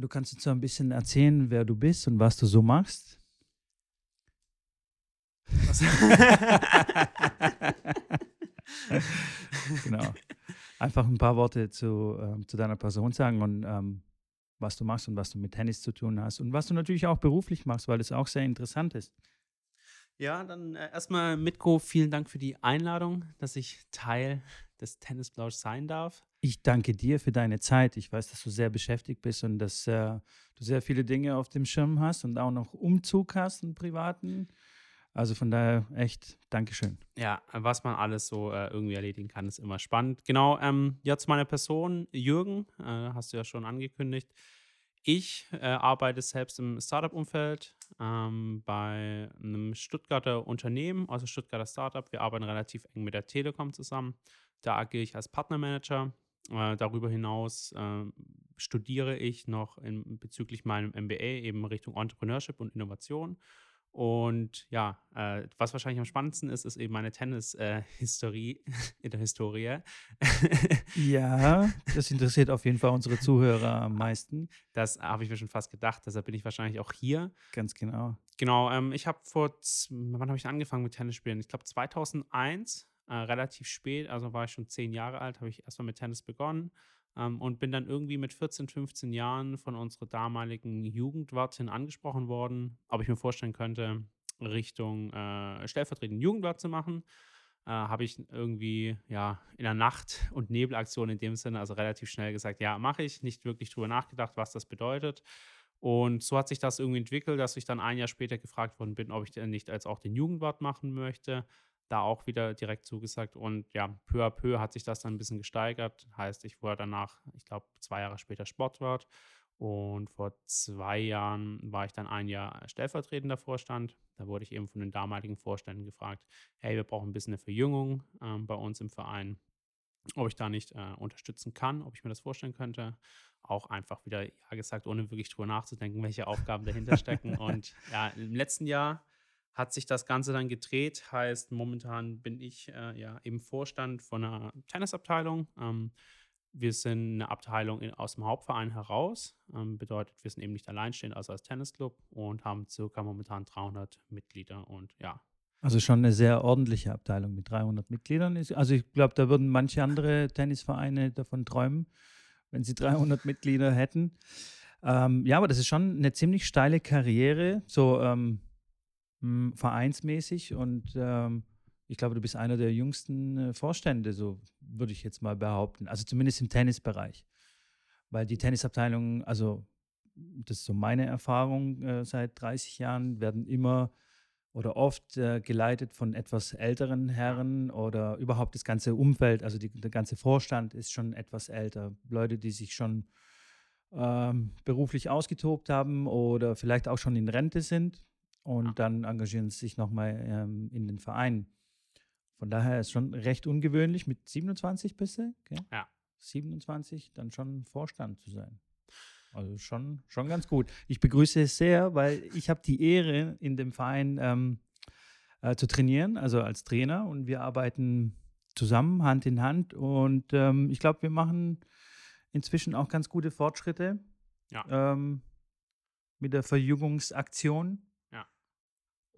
Du kannst uns so ein bisschen erzählen, wer du bist und was du so machst. genau. Einfach ein paar Worte zu, ähm, zu deiner Person sagen und ähm, was du machst und was du mit Tennis zu tun hast und was du natürlich auch beruflich machst, weil das auch sehr interessant ist. Ja, dann äh, erstmal Mitko, vielen Dank für die Einladung, dass ich Teil des Tennisblausch sein darf. Ich danke dir für deine Zeit. Ich weiß, dass du sehr beschäftigt bist und dass äh, du sehr viele Dinge auf dem Schirm hast und auch noch Umzug hast, einen privaten. Also von daher echt Dankeschön. Ja, was man alles so äh, irgendwie erledigen kann, ist immer spannend. Genau, ähm, ja, zu meiner Person, Jürgen, äh, hast du ja schon angekündigt. Ich äh, arbeite selbst im Startup-Umfeld ähm, bei einem Stuttgarter Unternehmen, also Stuttgarter Startup. Wir arbeiten relativ eng mit der Telekom zusammen. Da agiere ich als Partnermanager. Äh, darüber hinaus äh, studiere ich noch in, bezüglich meinem MBA eben Richtung Entrepreneurship und Innovation und ja, äh, was wahrscheinlich am spannendsten ist, ist eben meine Tennis-Historie äh, in der Historie. ja, das interessiert auf jeden Fall unsere Zuhörer am meisten. Das habe ich mir schon fast gedacht, deshalb bin ich wahrscheinlich auch hier. Ganz genau. Genau, ähm, ich habe vor, wann habe ich angefangen mit Tennis spielen? Ich glaube 2001, äh, relativ spät, also war ich schon zehn Jahre alt, habe ich erstmal mit Tennis begonnen. Ähm, und bin dann irgendwie mit 14, 15 Jahren von unserer damaligen Jugendwartin angesprochen worden, ob ich mir vorstellen könnte, Richtung äh, stellvertretenden Jugendwart zu machen. Äh, Habe ich irgendwie ja in der Nacht- und Nebelaktion in dem Sinne, also relativ schnell gesagt, ja, mache ich, nicht wirklich drüber nachgedacht, was das bedeutet. Und so hat sich das irgendwie entwickelt, dass ich dann ein Jahr später gefragt worden bin, ob ich denn nicht als auch den Jugendwart machen möchte da auch wieder direkt zugesagt. Und ja, peu à peu hat sich das dann ein bisschen gesteigert. Heißt, ich wurde danach, ich glaube, zwei Jahre später Sportwart. Und vor zwei Jahren war ich dann ein Jahr stellvertretender Vorstand. Da wurde ich eben von den damaligen Vorständen gefragt, hey, wir brauchen ein bisschen eine Verjüngung äh, bei uns im Verein, ob ich da nicht äh, unterstützen kann, ob ich mir das vorstellen könnte. Auch einfach wieder ja gesagt, ohne wirklich drüber nachzudenken, welche Aufgaben dahinter stecken. Und ja, im letzten Jahr hat sich das Ganze dann gedreht. Heißt, momentan bin ich äh, ja im Vorstand von einer Tennisabteilung. Ähm, wir sind eine Abteilung in, aus dem Hauptverein heraus. Ähm, bedeutet, wir sind eben nicht alleinstehend, also als Tennisclub und haben circa momentan 300 Mitglieder und ja. Also schon eine sehr ordentliche Abteilung mit 300 Mitgliedern. Also ich glaube, da würden manche andere Tennisvereine davon träumen, wenn sie 300 Mitglieder hätten. Ähm, ja, aber das ist schon eine ziemlich steile Karriere. So, ähm, mh, vereinsmäßig und ähm, ich glaube, du bist einer der jüngsten äh, Vorstände, so würde ich jetzt mal behaupten. Also zumindest im Tennisbereich. Weil die Tennisabteilungen, also das ist so meine Erfahrung äh, seit 30 Jahren, werden immer oder oft äh, geleitet von etwas älteren Herren oder überhaupt das ganze Umfeld, also die, der ganze Vorstand ist schon etwas älter. Leute, die sich schon ähm, beruflich ausgetobt haben oder vielleicht auch schon in Rente sind und ja. dann engagieren sie sich nochmal ähm, in den Verein. Von daher ist schon recht ungewöhnlich, mit 27 bist du, okay? Ja. 27 dann schon Vorstand zu sein. Also schon, schon ganz gut. Ich begrüße es sehr, weil ich habe die Ehre, in dem Verein ähm, äh, zu trainieren, also als Trainer. Und wir arbeiten zusammen, Hand in Hand. Und ähm, ich glaube, wir machen inzwischen auch ganz gute Fortschritte ja. ähm, mit der Verjüngungsaktion.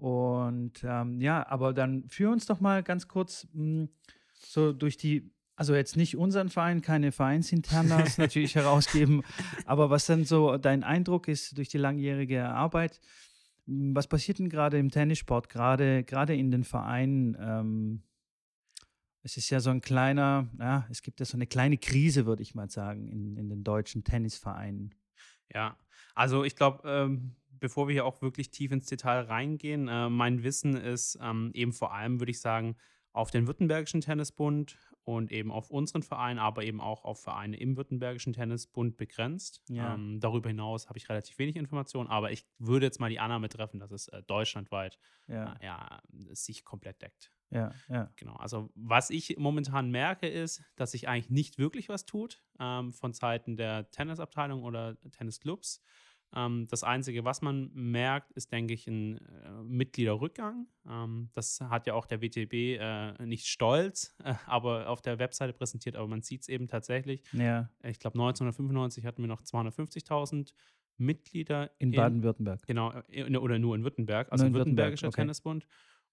Und ähm, ja, aber dann führ uns doch mal ganz kurz mh, hm, so durch die, also jetzt nicht unseren Verein, keine Vereinsinternas natürlich herausgeben, aber was dann so dein Eindruck ist durch die langjährige Arbeit. Hm, was passiert denn gerade im Tennissport, gerade, gerade in den Vereinen? Ähm, es ist ja so ein kleiner, ja, es gibt ja so eine kleine Krise, würde ich mal sagen, in, in den deutschen Tennisvereinen. Ja, also ich glaube, ähm, bevor wir hier auch wirklich tief ins Detail reingehen, äh, mein Wissen ist ähm, eben vor allem, würde ich sagen, auf den Württembergischen Tennisbund und eben auf unseren Verein, aber eben auch auf Vereine im Württembergischen Tennisbund begrenzt. Ja. Ähm, darüber hinaus habe ich relativ wenig Informationen, aber ich würde jetzt mal die Annahme treffen, dass es äh, deutschlandweit ja. Äh, ja, sich komplett deckt. Ja, ja. Genau. Also, was ich momentan merke, ist, dass sich eigentlich nicht wirklich was tut ähm, von Seiten der Tennisabteilung oder Tennisclubs. Ähm, das Einzige, was man merkt, ist, denke ich, ein äh, Mitgliederrückgang. Ähm, das hat ja auch der WTB äh, nicht stolz, äh, aber auf der Webseite präsentiert, aber man sieht es eben tatsächlich. Ja. Ich glaube, 1995 hatten wir noch 250.000 Mitglieder In Baden-Württemberg. Genau, äh, in, oder nur in Württemberg, also Nur in Württemberg, Württembergischer okay. Tennisbund.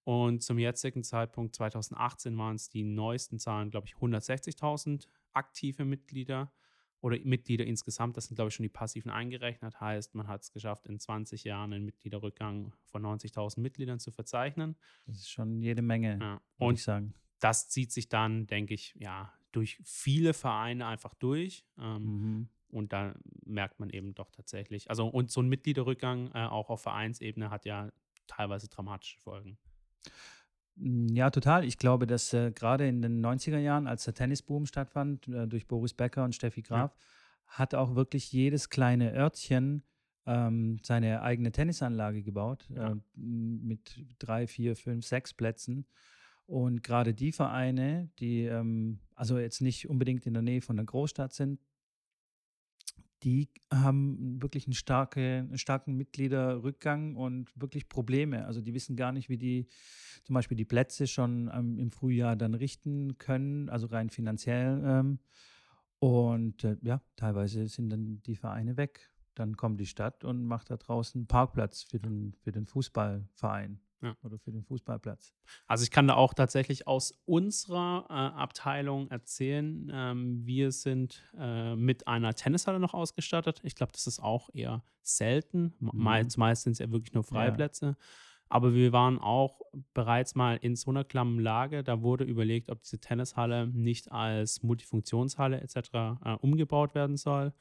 Und zum jetzigen Zeitpunkt 2018 waren es die neuesten Zahlen, glaube ich, 160.000 aktive Mitglieder oder Mitglieder insgesamt. Das sind, glaube ich, schon die passiven eingerechnet. Heißt, man hat es geschafft, in 20 Jahren einen Mitgliederrückgang von 90.000 Mitgliedern zu verzeichnen. Das ist schon jede Menge, Ja. Und ich sagen. das zieht sich dann, denke ich, ja, durch viele Vereine einfach durch. Ähm, Mhm. Und da merkt man eben doch tatsächlich, also und so ein Mitgliederrückgang äh, auch auf Vereinsebene hat ja teilweise dramatische Folgen. Mm, Ja, total. Ich glaube, dass äh, gerade in den 90er Jahren, als der Tennisboom stattfand, äh, durch Boris Becker und Steffi Graf, hat auch wirklich jedes kleine Örtchen ähm, seine eigene Tennisanlage gebaut, Ja. äh, mit drei, vier, fünf, sechs Plätzen. Und gerade die Vereine, die ähm, also jetzt nicht unbedingt in der Nähe von der Großstadt sind, die haben wirklich einen, starke, einen starken Mitgliederrückgang und wirklich Probleme. Also die wissen gar nicht, wie die zum Beispiel die Plätze schon ähm, im Frühjahr dann richten können, also rein finanziell. Ähm, und äh, ja, teilweise sind dann die Vereine weg. Dann kommt die Stadt und macht da draußen einen Parkplatz für den, für den Fußballverein Ja. oder für den Fußballplatz. Also ich kann da auch tatsächlich aus unserer äh, Abteilung erzählen, ähm, wir sind äh, mit einer Tennishalle noch ausgestattet. Ich glaube, das ist auch eher selten. Mhm. Meist, meist sind es ja wirklich nur Freiplätze. Aber wir waren auch bereits mal in so einer klammen Lage. Da wurde überlegt, ob diese Tennishalle nicht als Multifunktionshalle etc. Äh, umgebaut werden soll,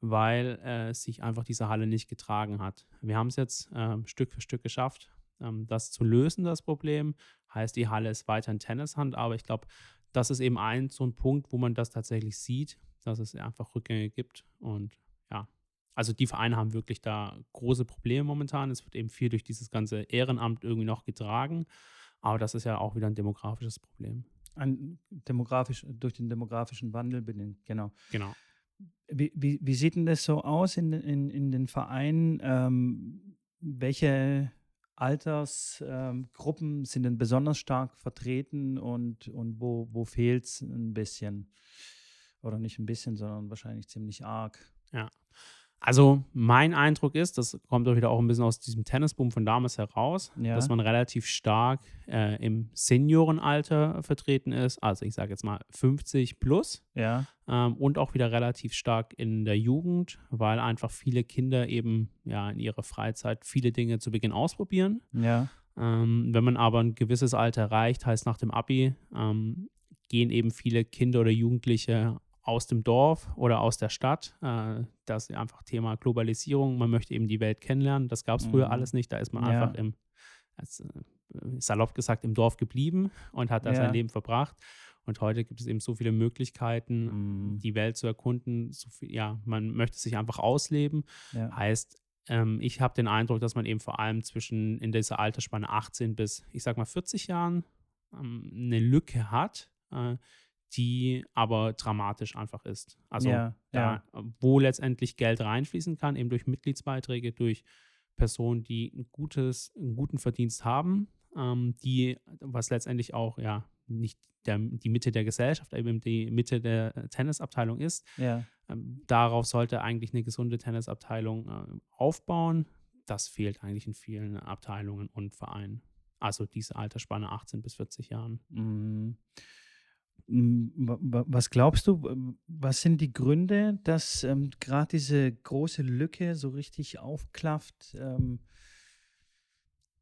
weil äh, sich einfach diese Halle nicht getragen hat. Wir haben es jetzt ähm, Stück für Stück geschafft, das zu lösen, das Problem. Heißt, die Halle ist weiterhin Tennishand, aber ich glaube, das ist eben ein so ein Punkt, wo man das tatsächlich sieht, dass es einfach Rückgänge gibt. Und ja, also die Vereine haben wirklich da große Probleme momentan. Es wird eben viel durch dieses ganze Ehrenamt irgendwie noch getragen. Aber das ist ja auch wieder ein demografisches Problem. Ein demografisch, durch den demografischen Wandel bedingt, genau. Genau. Wie, wie, wie sieht denn das so aus in, den- in, in den Vereinen? Ähm, welche Altersgruppen ähm, sind denn besonders stark vertreten und, und wo, wo fehlt es ein bisschen? Oder nicht ein bisschen, sondern wahrscheinlich ziemlich arg. Also mein Eindruck ist, das kommt auch wieder auch ein bisschen aus diesem Tennisboom von damals heraus, Ja. dass man relativ stark äh, im Seniorenalter vertreten ist. Also ich sage jetzt mal 50 plus. Ja, ähm, und auch wieder relativ stark in der Jugend, weil einfach viele Kinder eben ja in ihrer Freizeit viele Dinge zu Beginn ausprobieren. ja, Ähm, wenn man aber ein gewisses Alter erreicht, heißt nach dem Abi, ähm, gehen eben viele Kinder oder Jugendliche aus dem Dorf oder aus der Stadt. Äh, das ist einfach Thema Globalisierung. Man möchte eben die Welt kennenlernen. Das gab es früher Mhm. alles nicht. Da ist man Ja. einfach im, als, äh, salopp gesagt, im Dorf geblieben und hat da Ja. sein Leben verbracht. Und heute gibt es eben so viele Möglichkeiten, Mhm. die Welt zu erkunden. So viel, ja, man möchte sich einfach ausleben. ja. Heißt, ähm, ich habe den Eindruck, dass man eben vor allem zwischen in dieser Altersspanne 18 bis, ich sag mal, 40 Jahren ähm, eine Lücke hat, äh, die aber dramatisch einfach ist. Also Ja, da, wo letztendlich Geld reinfließen kann, eben durch Mitgliedsbeiträge, durch Personen, die ein gutes, einen guten Verdienst haben, ähm, die, was letztendlich auch ja nicht der, die Mitte der Gesellschaft, eben die Mitte der Tennisabteilung ist, ja. ähm, darauf sollte eigentlich eine gesunde Tennisabteilung äh, aufbauen. Das fehlt eigentlich in vielen Abteilungen und Vereinen. Also diese Altersspanne 18 bis 40 Jahren. Mhm. Wa- wa- Was glaubst du, was sind die Gründe, dass ähm, gerade diese große Lücke so richtig aufklafft? Ähm,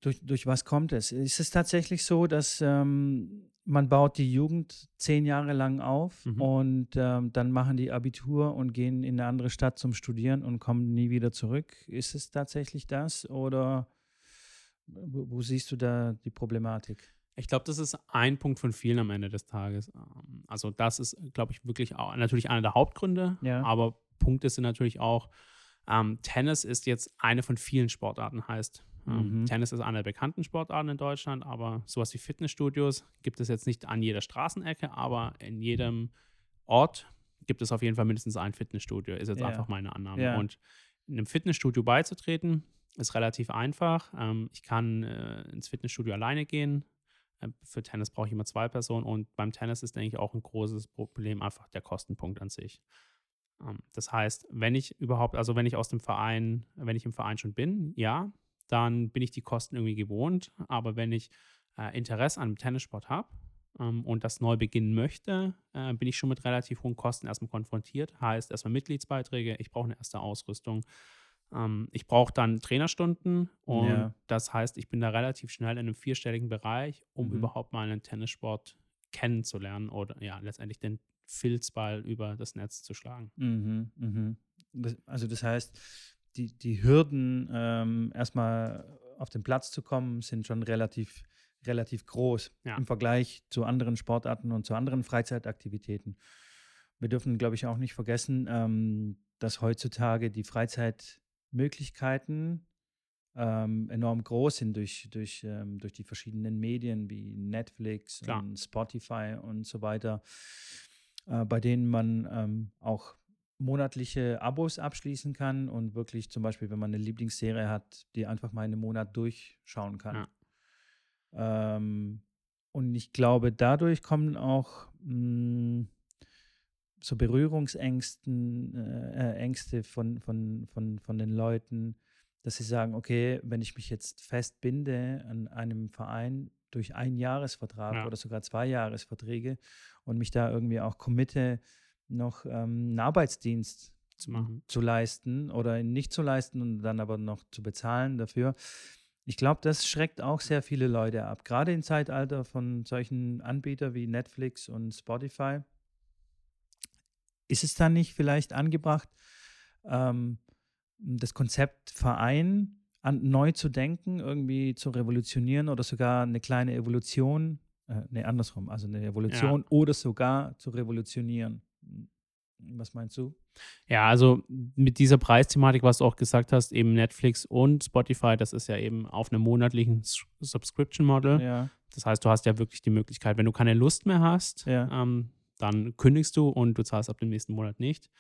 durch, durch was kommt es? Ist es tatsächlich so, dass ähm, man baut die Jugend zehn Jahre lang auf Mhm. und ähm, dann machen die Abitur und gehen in eine andere Stadt zum Studieren und kommen nie wieder zurück? Ist es tatsächlich das oder wo, wo siehst du da die Problematik? Ich glaube, das ist ein Punkt von vielen am Ende des Tages. Ähm, Also das ist, glaube ich, wirklich auch natürlich einer der Hauptgründe. Ja. Aber Punkte sind natürlich auch, ähm, Tennis ist jetzt eine von vielen Sportarten, heißt. Ähm, Mhm. Tennis ist eine der bekannten Sportarten in Deutschland, aber sowas wie Fitnessstudios gibt es jetzt nicht an jeder Straßenecke, aber in jedem Ort gibt es auf jeden Fall mindestens ein Fitnessstudio, ist jetzt Ja. einfach meine Annahme. Ja. Und einem Fitnessstudio beizutreten, ist relativ einfach. Ähm, ich kann äh, ins Fitnessstudio alleine gehen. Äh, für Tennis brauche ich immer zwei Personen und beim Tennis ist, denke ich, auch ein großes Problem einfach der Kostenpunkt an sich. Ähm, das heißt, wenn ich überhaupt, also wenn ich aus dem Verein, wenn ich im Verein schon bin, ja, dann bin ich die Kosten irgendwie gewohnt. Aber wenn ich äh, Interesse an dem Tennissport habe ähm, und das neu beginnen möchte, äh, bin ich schon mit relativ hohen Kosten erstmal konfrontiert. Heißt erstmal Mitgliedsbeiträge, ich brauche eine erste Ausrüstung. Ähm, ich brauche dann Trainerstunden und ja. das heißt, ich bin da relativ schnell in einem vierstelligen Bereich, um mhm. überhaupt mal einen Tennissport kennenzulernen oder ja, letztendlich den Filzball über das Netz zu schlagen. Mhm, mhm. Das, also das heißt, die, die Hürden, ähm, erstmal auf den Platz zu kommen, sind schon relativ, relativ groß ja. im Vergleich zu anderen Sportarten und zu anderen Freizeitaktivitäten. Wir dürfen, glaube ich, auch nicht vergessen, ähm, dass heutzutage die Freizeitmöglichkeiten ähm, enorm groß sind durch, durch, ähm, durch die verschiedenen Medien wie Netflix Klar. und Spotify und so weiter, äh, bei denen man ähm, auch monatliche Abos abschließen kann und wirklich zum Beispiel, wenn man eine Lieblingsserie hat, die einfach mal einen Monat durchschauen kann. Ja. Ähm, und ich glaube, dadurch kommen auch mh, hm, so Berührungsängsten, äh, Ängste von, von, von, von den Leuten, dass sie sagen, okay, wenn ich mich jetzt festbinde an einem Verein durch einen Jahresvertrag ja. oder sogar zwei Jahresverträge und mich da irgendwie auch committe, noch ähm, einen Arbeitsdienst zu, machen. zu leisten oder nicht zu leisten und dann aber noch zu bezahlen dafür. Ich glaube, das schreckt auch sehr viele Leute ab. Gerade im Zeitalter von solchen Anbietern wie Netflix und Spotify. Ist es dann nicht vielleicht angebracht, ähm, das Konzept Verein an, neu zu denken, irgendwie zu revolutionieren oder sogar eine kleine Evolution, äh, nee, andersrum, also eine Evolution ja. oder sogar zu revolutionieren? Was meinst du? Ja, also mit dieser Preisthematik, was du auch gesagt hast, eben Netflix und Spotify, das ist ja eben auf einem monatlichen Subscription Model. Ja. Das heißt, du hast ja wirklich die Möglichkeit, wenn du keine Lust mehr hast, ja. ähm, dann kündigst du und du zahlst ab dem nächsten Monat nicht.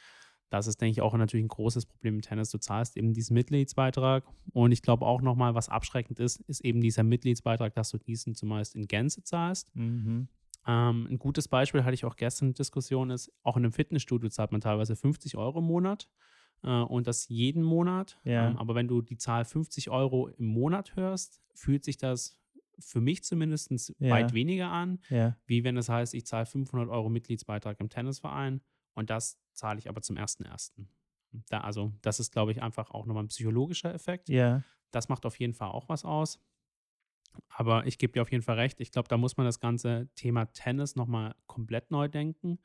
Das ist, denke ich, auch natürlich ein großes Problem im Tennis. Du zahlst eben diesen Mitgliedsbeitrag. Und ich glaube auch nochmal, was abschreckend ist, ist eben dieser Mitgliedsbeitrag, dass du diesen zumeist in Gänze zahlst. Mhm. Ähm, ein gutes Beispiel hatte ich auch gestern in Diskussion ist, auch in einem Fitnessstudio zahlt man teilweise 50 Euro im Monat äh, und das jeden Monat. Ja. Ähm, aber wenn du die Zahl 50 Euro im Monat hörst, fühlt sich das für mich zumindest ja. weit weniger an, ja. wie wenn es heißt, ich zahle 500 Euro Mitgliedsbeitrag im Tennisverein und das zahle ich aber zum 1.1. Da, also das ist, glaube ich, einfach auch nochmal ein psychologischer Effekt. Ja. Das macht auf jeden Fall auch was aus. Aber ich gebe dir auf jeden Fall recht. Ich glaube, da muss man das ganze Thema Tennis nochmal komplett neu denken.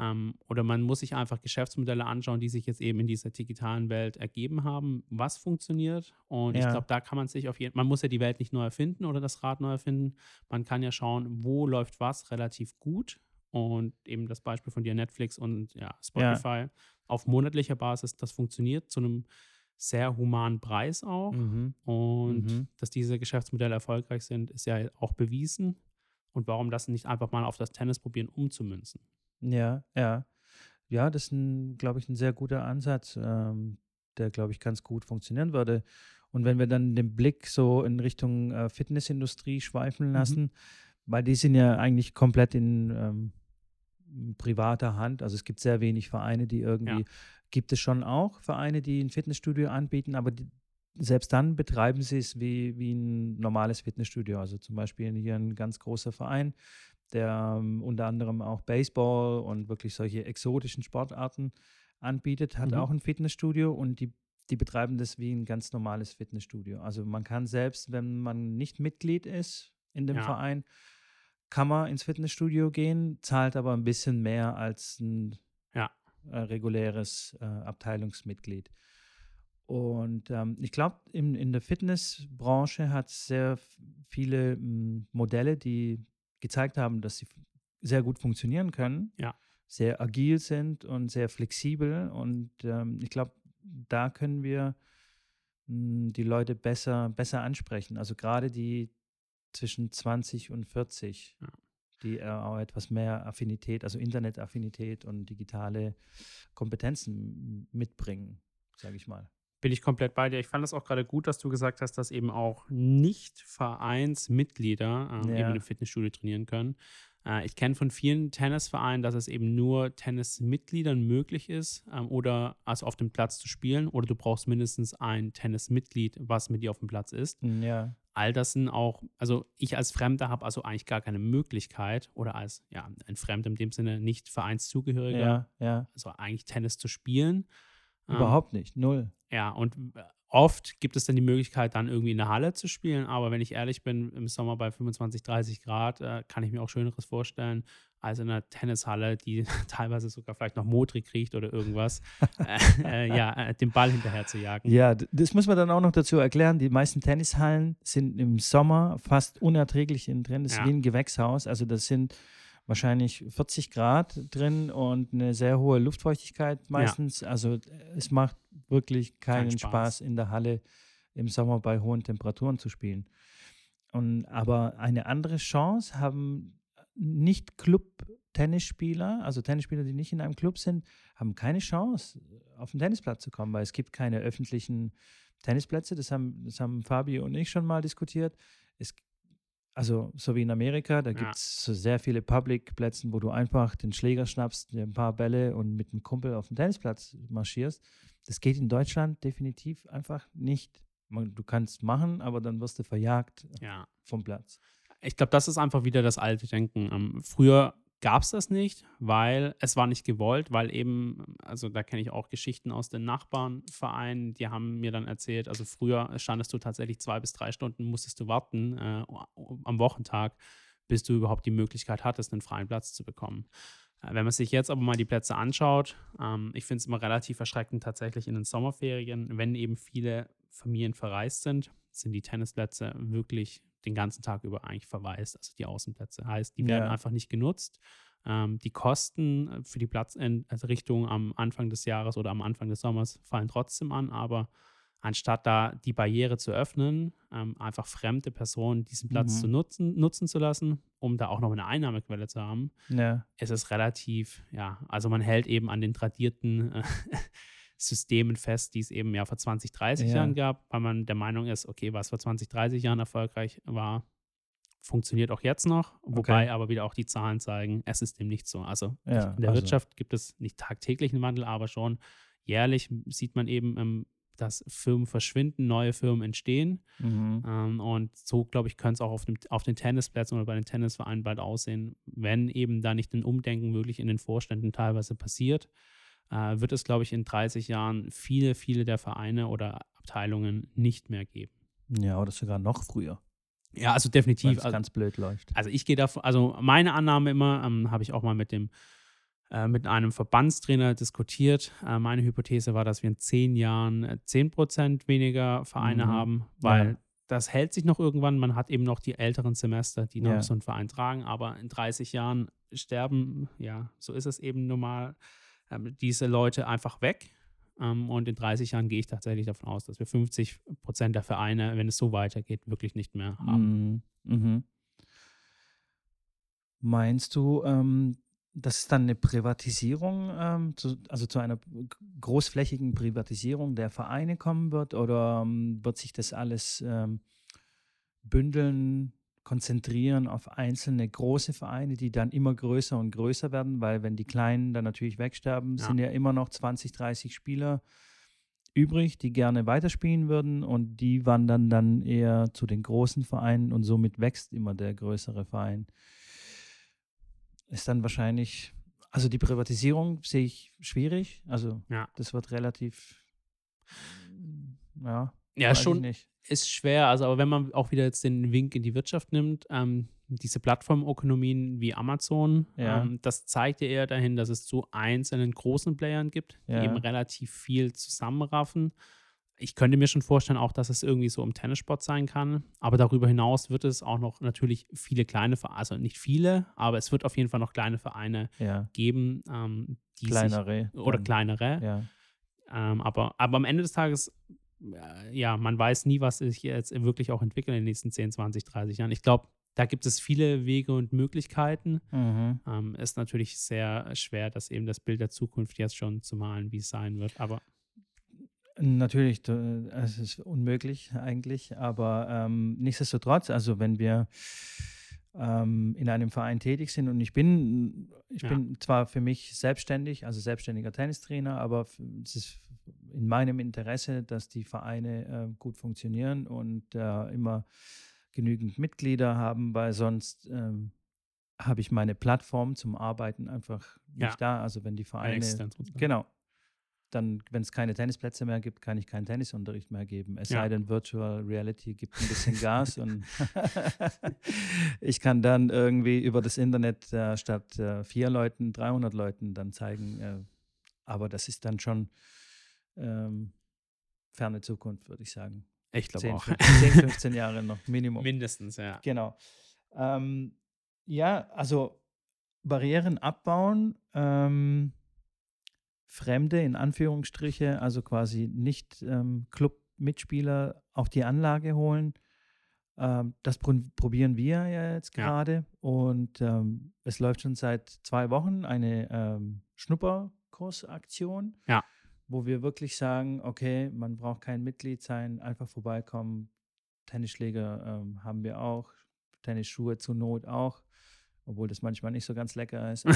Ähm, oder man muss sich einfach Geschäftsmodelle anschauen, die sich jetzt eben in dieser digitalen Welt ergeben haben, was funktioniert. Und ja. ich glaube, da kann man sich auf jeden Fall, man muss ja die Welt nicht neu erfinden oder das Rad neu erfinden. Man kann ja schauen, wo läuft was relativ gut. Und eben das Beispiel von dir, Netflix und ja, Spotify ja. auf monatlicher Basis, das funktioniert zu einem sehr humanen Preis auch. Mhm. Und mhm. dass diese Geschäftsmodelle erfolgreich sind, ist ja auch bewiesen. Und warum das nicht einfach mal auf das Tennis probieren, umzumünzen? Ja, ja. Ja, das ist, glaube ich, ein sehr guter Ansatz, ähm, der, glaube ich, ganz gut funktionieren würde. Und wenn wir dann den Blick so in Richtung äh, Fitnessindustrie schweifen mhm. lassen, mhm. weil die sind ja eigentlich komplett in ähm, privater Hand. Also es gibt sehr wenig Vereine, die irgendwie ja gibt es schon auch Vereine, die ein Fitnessstudio anbieten, aber die, selbst dann betreiben sie es wie, wie ein normales Fitnessstudio. Also zum Beispiel hier ein ganz großer Verein, der um, ähm, unter anderem auch Baseball und wirklich solche exotischen Sportarten anbietet, hat mhm. auch ein Fitnessstudio und die, die betreiben das wie ein ganz normales Fitnessstudio. Also man kann selbst, wenn man nicht Mitglied ist in dem ja. Verein, kann man ins Fitnessstudio gehen, zahlt aber ein bisschen mehr als ein äh, reguläres äh, Abteilungsmitglied. Und ähm, ich glaube, in, in der Fitnessbranche hat es sehr viele m, hm, Modelle, die gezeigt haben, dass sie sehr gut funktionieren können, ja. sehr agil sind und sehr flexibel. Und ähm, ich glaube, da können wir m, hm, die Leute besser, besser ansprechen. Also gerade die zwischen 20 und 40. Ja die äh, auch etwas mehr Affinität, also Internetaffinität und digitale Kompetenzen mitbringen, sage ich mal. Bin ich komplett bei dir. Ich fand es auch gerade gut, dass du gesagt hast, dass eben auch Nicht-Vereinsmitglieder ähm, Ja. eben in einem Fitnessstudio trainieren können. Äh, ich kenne von vielen Tennisvereinen, dass es eben nur Tennismitgliedern möglich ist, ähm, oder also auf dem Platz zu spielen, oder du brauchst mindestens ein Tennismitglied, was mit dir auf dem Platz ist. Ja. All das sind auch, also ich als Fremder habe also eigentlich gar keine Möglichkeit, oder als, ja, ein Fremder in dem Sinne, nicht Vereinszugehöriger, Ja, ja. also eigentlich Tennis zu spielen. Ähm, Überhaupt nicht. Null. Ja, und äh, oft gibt es dann die Möglichkeit, dann irgendwie in der Halle zu spielen. Aber wenn ich ehrlich bin, im Sommer bei 25, 30 Grad äh, kann ich mir auch Schöneres vorstellen, als in einer Tennishalle, die teilweise sogar vielleicht noch modrig riecht oder irgendwas, äh, äh, ja, äh, den Ball hinterher zu jagen. Ja, das muss man dann auch noch dazu erklären. Die meisten Tennishallen sind im Sommer fast unerträglich in drin. Das ist Ja. wie ein Gewächshaus. Also das sind wahrscheinlich 40 Grad drin und eine sehr hohe Luftfeuchtigkeit meistens. Also äh, es macht wirklich keinen Kein Spaß. Spaß. in der Halle im Sommer bei hohen Temperaturen zu spielen. Und, aber eine andere Chance haben nicht Club-Tennisspieler, also Tennisspieler, die nicht in einem Club sind, haben keine Chance, auf den Tennisplatz zu kommen, weil es gibt keine öffentlichen Tennisplätze. Das haben, das haben Fabio und ich schon mal diskutiert. Es, also so wie in Amerika, da Ja. gibt es so sehr viele Public-Plätze, wo du einfach den Schläger schnappst, dir ein paar Bälle und mit einem Kumpel auf den Tennisplatz marschierst. Das geht in Deutschland definitiv einfach nicht. Man, du kannst machen, aber dann wirst du verjagt Ja. vom Platz. Ich glaube, das ist einfach wieder das alte Denken. Ähm, früher gab es das nicht, weil es war nicht gewollt, weil eben, also da kenne ich auch Geschichten aus den Nachbarnvereinen, die haben mir dann erzählt, also früher standest du tatsächlich zwei bis drei Stunden, musstest du warten äh, am Wochentag, bis du überhaupt die Möglichkeit hattest, einen freien Platz zu bekommen. Äh, Wenn man sich jetzt aber mal die Plätze anschaut, ähm, ich finde es immer relativ erschreckend tatsächlich in den Sommerferien, wenn eben viele Familien verreist sind, sind die Tennisplätze wirklich den ganzen Tag über eigentlich verwaist, also die Außenplätze. Heißt, die werden Ja. einfach nicht genutzt. Ähm, die Kosten äh, für die Platzrichtung am Anfang des Jahres oder am Anfang des Sommers fallen trotzdem an, aber anstatt da die Barriere zu öffnen, ähm, einfach fremde Personen diesen Platz Mhm. zu nutzen, nutzen zu lassen, um da auch noch eine Einnahmequelle zu haben, Ja, ist es relativ, ja, also man hält eben an den tradierten äh, Systemen fest, die es eben ja vor 20, 30 Ja. Jahren gab, weil man der Meinung ist, okay, was vor 20, 30 Jahren erfolgreich war, funktioniert auch jetzt noch, wobei Okay. aber wieder auch die Zahlen zeigen, es ist dem nicht so. Also Ja, in der also- Wirtschaft gibt es nicht tagtäglichen Wandel, aber schon jährlich sieht man eben, ähm, dass Firmen verschwinden, neue Firmen entstehen. mhm. Ähm, und so, glaube ich, könnte es auch auf, dem, auf den Tennisplätzen oder bei den Tennisvereinen bald aussehen, wenn eben da nicht ein Umdenken wirklich in den Vorständen teilweise passiert, äh, wird es, glaube ich, in 30 Jahren viele, viele der Vereine oder Abteilungen nicht mehr geben. ja, oder sogar noch früher, Ja, also definitiv. Also, ganz blöd läuft. also ich gehe davon, also meine Annahme immer, ähm, habe ich auch mal mit dem äh, mit einem Verbandstrainer diskutiert. Äh, meine Hypothese war, dass wir in zehn Jahren äh, 10% weniger Vereine Mhm. haben, weil Ja. das hält sich noch irgendwann. Man hat eben noch die älteren Semester, die noch Ja. so einen Verein tragen, aber in 30 Jahren sterben, ja, so ist es eben normal, diese Leute einfach weg. Ähm, und in 30 Jahren gehe ich tatsächlich davon aus, dass wir 50% der Vereine, wenn es so weitergeht, wirklich nicht mehr haben. Mhm. Mhm. Meinst du, ähm, dass es dann eine Privatisierung, ähm, zu, also zu einer großflächigen Privatisierung der Vereine kommen wird oder ähm, wird sich das alles ähm, bündeln, konzentrieren auf einzelne große Vereine, die dann immer größer und größer werden, weil wenn die Kleinen dann natürlich wegsterben, Ja. sind ja immer noch 20, 30 Spieler übrig, die gerne weiterspielen würden und die wandern dann eher zu den großen Vereinen und somit wächst immer der größere Verein. Ist dann wahrscheinlich, also die Privatisierung sehe ich schwierig, also Ja. das wird relativ, ja, Ja, weiß schon, ist schwer. Also, aber wenn man auch wieder jetzt den Wink in die Wirtschaft nimmt, ähm, diese Plattformökonomien wie Amazon, Ja. ähm, das zeigt ja eher dahin, dass es zu einzelnen großen Playern gibt, die Ja. eben relativ viel zusammenraffen. Ich könnte mir schon vorstellen, auch, dass es irgendwie so im Tennissport sein kann. Aber darüber hinaus wird es auch noch natürlich viele kleine Vereine, also nicht viele, aber es wird auf jeden Fall noch kleine Vereine Ja, geben, ähm, die kleinere. sich, oder dann. kleinere, ähm, aber, aber am Ende des Tages, ja, man weiß nie, was sich jetzt wirklich auch entwickelt in den nächsten 10, 20, 30 Jahren. Ich glaube, da gibt es viele Wege und Möglichkeiten. mhm. Ähm, ist natürlich sehr schwer, das eben das Bild der Zukunft jetzt schon zu malen, wie es sein wird. Aber Natürlich, es ist unmöglich eigentlich, aber ähm, nichtsdestotrotz, also wenn wir ähm, in einem Verein tätig sind und ich bin, ich ja. bin zwar für mich selbstständig, also selbstständiger Tennistrainer, aber es ist in meinem Interesse, dass die Vereine äh, gut funktionieren und äh, immer genügend Mitglieder haben, weil sonst ähm, habe ich meine Plattform zum Arbeiten einfach nicht ja. da. Also wenn die Vereine, genau, dann, wenn es keine Tennisplätze mehr gibt, kann ich keinen Tennisunterricht mehr geben. Es ja. sei denn, Virtual Reality gibt ein bisschen Gas und ich kann dann irgendwie über das Internet äh, statt äh, vier Leuten 300 Leuten dann zeigen. Äh, aber das ist dann schon ähm, ferne Zukunft, würde ich sagen. Ich glaube auch. 10, 15 Jahre noch, Minimum. Mindestens, ja. Genau. Ähm, ja, also Barrieren abbauen. Ähm, Fremde in Anführungsstriche, also quasi nicht ähm, Club-Mitspieler auf die Anlage holen. Ähm, das pr probieren wir ja jetzt gerade ja. und ähm, es läuft schon seit zwei Wochen eine ähm, Schnupperkursaktion, ja. wo wir wirklich sagen, okay, man braucht kein Mitglied sein, einfach vorbeikommen. Tennisschläger ähm, haben wir auch, Tennisschuhe zur Not auch obwohl das manchmal nicht so ganz lecker ist.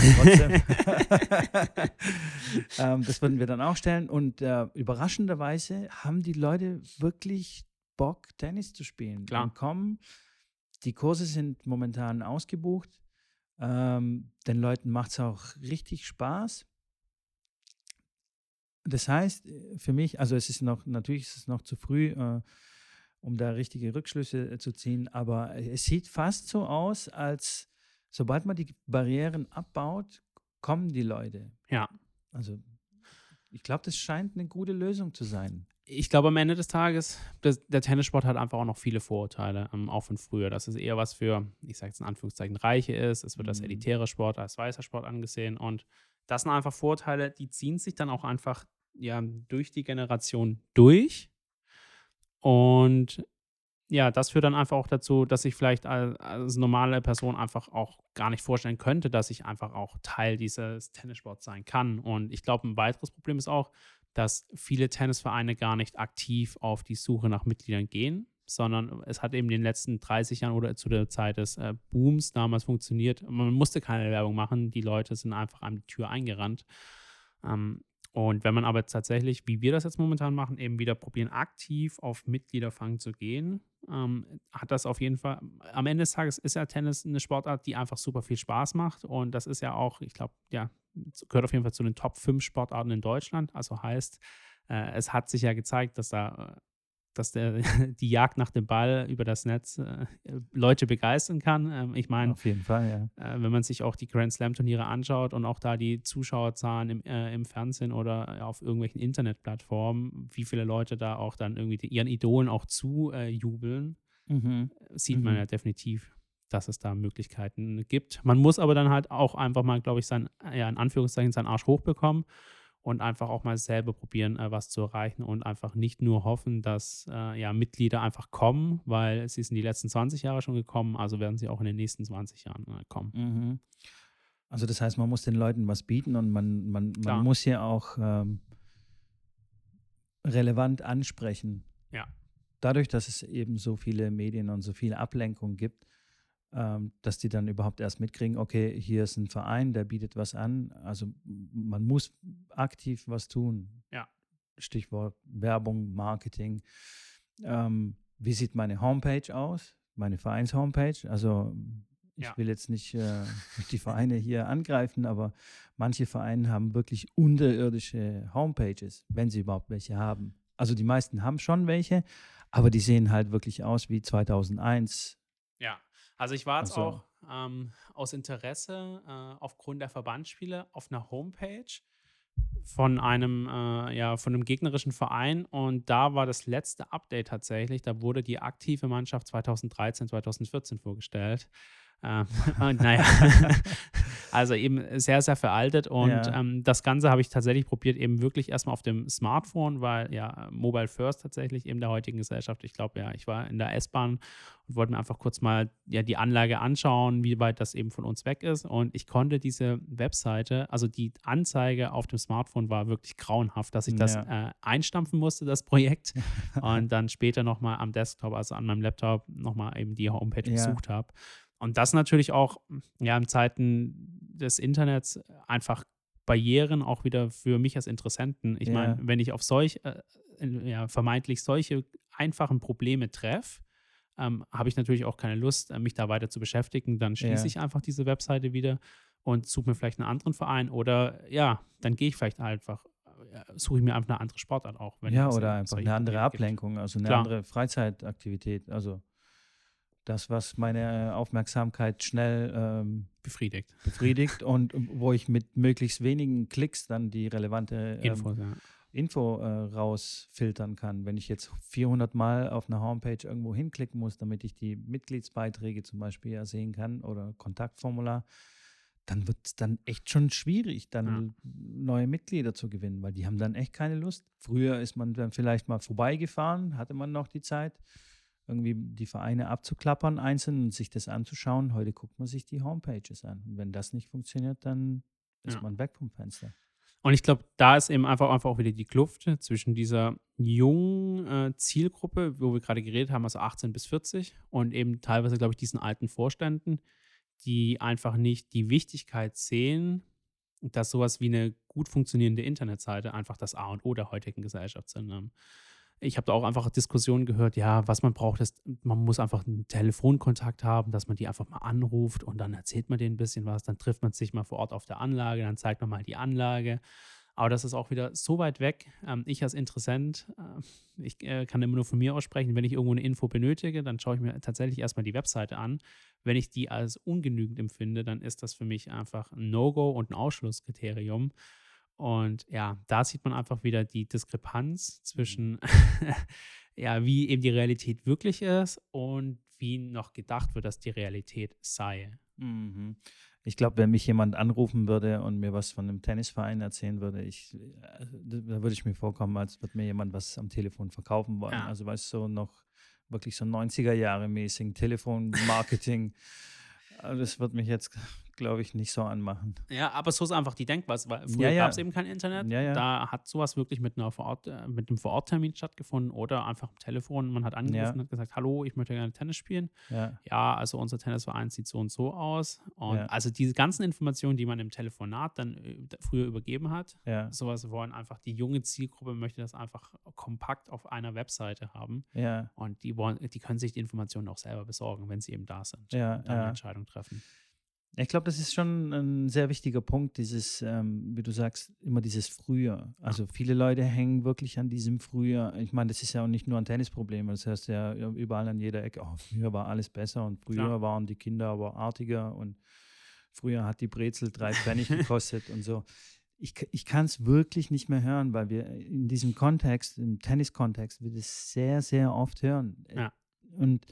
Ähm, das würden wir dann auch stellen. Und äh, überraschenderweise haben die Leute wirklich Bock, Tennis zu spielen. Klar. Und kommen. Die Kurse sind momentan ausgebucht. Ähm, den Leuten macht es auch richtig Spaß. Das heißt, äh, für mich, also es ist noch, natürlich ist es noch zu früh, äh, um da richtige Rückschlüsse äh, zu ziehen, aber es sieht fast so aus, als sobald man die Barrieren abbaut, kommen die Leute. Ja. Also ich glaube, das scheint eine gute Lösung zu sein. Ich glaube, am Ende des Tages, das, der Tennissport hat einfach auch noch viele Vorurteile, ähm, auch von früher. Dass es eher was für, ich sage jetzt in Anführungszeichen, Reiche ist. Es wird mhm. als elitärer Sport, als weißer Sport angesehen. Und das sind einfach Vorurteile, die ziehen sich dann auch einfach ja, durch die Generation durch. Und ja, das führt dann einfach auch dazu, dass ich vielleicht als, als, normale Person einfach auch gar nicht vorstellen könnte, dass ich einfach auch Teil dieses Tennissports sein kann. Und ich glaube, ein weiteres Problem ist auch, dass viele Tennisvereine gar nicht aktiv auf die Suche nach Mitgliedern gehen, sondern es hat eben in den letzten 30 Jahren oder zu der Zeit des äh, Booms damals funktioniert. Man musste keine Werbung machen, die Leute sind einfach an die Tür eingerannt. Ähm, und wenn man aber tatsächlich, wie wir das jetzt momentan machen, eben wieder probieren, aktiv auf Mitgliederfang zu gehen, ähm, hat das auf jeden Fall, am Ende des Tages ist ja Tennis eine Sportart, die einfach super viel Spaß macht. Und das ist ja auch, ich glaube, ja, gehört auf jeden Fall zu den Top 5 Sportarten in Deutschland. Also heißt, äh, es hat sich ja gezeigt, dass da äh, dass der, die Jagd nach dem Ball über das Netz äh, Leute begeistern kann. Ähm, ich meine, auf jeden Fall, ja. Äh, wenn man sich auch die Grand Slam-Turniere anschaut und auch da die Zuschauerzahlen im, äh, im Fernsehen oder auf irgendwelchen Internetplattformen, wie viele Leute da auch dann irgendwie die, ihren Idolen auch zujubeln, mhm. sieht mhm. man ja definitiv, dass es da Möglichkeiten gibt. Man muss aber dann halt auch einfach mal, glaube ich, sein, ja, in Anführungszeichen seinen Arsch hochbekommen und einfach auch mal selber probieren, äh, was zu erreichen und einfach nicht nur hoffen, dass äh, ja, Mitglieder einfach kommen, weil sie sind die letzten 20 Jahre schon gekommen, also werden sie auch in den nächsten 20 Jahren äh, kommen. Mhm. Also das heißt, man muss den Leuten was bieten und man, man, man muss ja auch ähm, relevant ansprechen. Ja. Dadurch, dass es eben so viele Medien und so viele Ablenkungen gibt, ähm, dass die dann überhaupt erst mitkriegen, okay, hier ist ein Verein, der bietet was an. Also man muss aktiv was tun. Ja. Stichwort Werbung, Marketing. Ähm, wie sieht meine Homepage aus? Meine Vereins-Homepage? Also ich ja. will jetzt nicht äh, die Vereine hier angreifen, aber manche Vereine haben wirklich unterirdische Homepages, wenn sie überhaupt welche haben. Also die meisten haben schon welche, aber die sehen halt wirklich aus wie 2001. Ja, also ich war jetzt so. auch ähm, aus Interesse äh, aufgrund der Verbandsspiele auf einer Homepage von einem, äh, ja, von einem gegnerischen Verein und da war das letzte Update tatsächlich, da wurde die aktive Mannschaft 2013, 2014 vorgestellt. Ähm, und naja, also eben sehr, sehr veraltet. Und Ja. ähm, das Ganze habe ich tatsächlich probiert, eben wirklich erstmal auf dem Smartphone, weil ja, Mobile First tatsächlich in der heutigen Gesellschaft. Ich glaube, ja, ich war in der S-Bahn und wollte mir einfach kurz mal ja, die Anlage anschauen, wie weit das eben von uns weg ist. Und ich konnte diese Webseite, also die Anzeige auf dem Smartphone war wirklich grauenhaft, dass ich das Ja. äh, einstampfen musste, das Projekt. und dann später nochmal am Desktop, also an meinem Laptop, nochmal eben die Homepage Ja. besucht habe. Und das natürlich auch, ja, in Zeiten des Internets einfach Barrieren auch wieder für mich als Interessenten. Ich Ja. meine, wenn ich auf solch, äh, ja, vermeintlich solche einfachen Probleme treffe, ähm, habe ich natürlich auch keine Lust, äh, mich da weiter zu beschäftigen. Dann schließe Ja. ich einfach diese Webseite wieder und suche mir vielleicht einen anderen Verein oder ja, dann gehe ich vielleicht einfach, äh, suche ich mir einfach eine andere Sportart auch. wenn ja, oder einfach eine andere Probleme gibt. Ablenkung, also eine Klar. andere Freizeitaktivität. Also das, was meine Aufmerksamkeit schnell ähm, Befriedigt. befriedigt und wo ich mit möglichst wenigen Klicks dann die relevante ähm, Infos, ja. Info äh, rausfiltern kann. Wenn ich jetzt 400 Mal auf einer Homepage irgendwo hinklicken muss, damit ich die Mitgliedsbeiträge zum Beispiel ja sehen kann oder Kontaktformular, dann wird es dann echt schon schwierig, dann neue Mitglieder zu gewinnen, weil die haben dann echt keine Lust. Früher ist man dann vielleicht mal vorbeigefahren, hatte man noch die Zeit, irgendwie die Vereine abzuklappern einzeln und sich das anzuschauen. Heute guckt man sich die Homepages an. Und wenn das nicht funktioniert, dann ist Ja. man weg vom Fenster. Und ich glaube, da ist eben einfach, einfach auch wieder die Kluft zwischen dieser jungen äh, Zielgruppe, wo wir gerade geredet haben, also 18 bis 40, und eben teilweise, glaube ich, diesen alten Vorständen, die einfach nicht die Wichtigkeit sehen, dass sowas wie eine gut funktionierende Internetseite einfach das A und O der heutigen Gesellschaft sind. Ich habe da auch einfach Diskussionen gehört, ja, was man braucht, ist, man muss einfach einen Telefonkontakt haben, dass man die einfach mal anruft und dann erzählt man denen ein bisschen was, dann trifft man sich mal vor Ort auf der Anlage, dann zeigt man mal die Anlage. Aber das ist auch wieder so weit weg. Ähm, ich als Interessent, äh, ich äh, kann immer nur von mir aussprechen, wenn ich irgendwo eine Info benötige, dann schaue ich mir tatsächlich erstmal die Webseite an. Wenn ich die als ungenügend empfinde, dann ist das für mich einfach ein No-Go und ein Ausschlusskriterium. Und ja, da sieht man einfach wieder die Diskrepanz zwischen, ja, wie eben die Realität wirklich ist und wie noch gedacht wird, dass die Realität sei. Mhm. Ich glaube, wenn mich jemand anrufen würde und mir was von einem Tennisverein erzählen würde, ich, äh, da würde ich mir vorkommen, als würde mir jemand was am Telefon verkaufen wollen. Ja. Also weißt du, so noch wirklich so 90er Jahre mäßig Telefonmarketing. Also das wird mich jetzt, glaube ich, nicht so anmachen. Ja, aber so ist einfach die Denkweise, weil früher Ja, ja. gab es eben kein Internet. Ja. Da hat sowas wirklich mit, einer Vorort, äh, mit einem Vororttermin stattgefunden oder einfach am Telefon. Man hat angerufen und hat gesagt, hallo, ich möchte gerne Tennis spielen. Ja, also unser Tennisverein sieht so und so aus. Und also diese ganzen Informationen, die man im Telefonat dann äh, früher übergeben hat, ja, sowas wollen einfach die junge Zielgruppe möchte das einfach kompakt auf einer Webseite haben. Und die wollen, die können sich die Informationen auch selber besorgen, wenn sie eben da sind. Ja, und dann eine. Entscheidung treffen. Ich glaube, das ist schon ein sehr wichtiger Punkt, dieses, ähm, wie du sagst, immer dieses Früher. Also viele Leute hängen wirklich an diesem Früher. Ich meine, das ist ja auch nicht nur ein Tennisproblem, das heißt ja überall an jeder Ecke, oh, früher war alles besser und früher Klar. waren die Kinder aber artiger und früher hat die Brezel drei Pfennig gekostet und so. Ich, ich kann es wirklich nicht mehr hören, weil wir in diesem Kontext, im Tenniskontext, wir das sehr, sehr oft hören. Ja. Und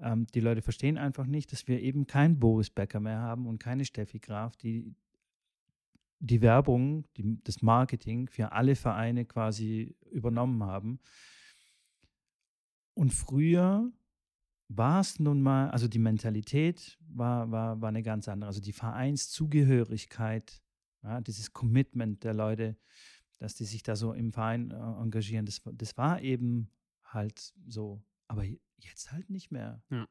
ähm, die Leute verstehen einfach nicht, dass wir eben keinen Boris Becker mehr haben und keine Steffi Graf, die die Werbung, die, das Marketing für alle Vereine quasi übernommen haben. Und früher war es nun mal, also die Mentalität war, war, war eine ganz andere. Also die Vereinszugehörigkeit, ja, dieses Commitment der Leute, dass die sich da so im Verein äh, engagieren, das, das war eben halt so. Aber jetzt halt nicht mehr. Ja.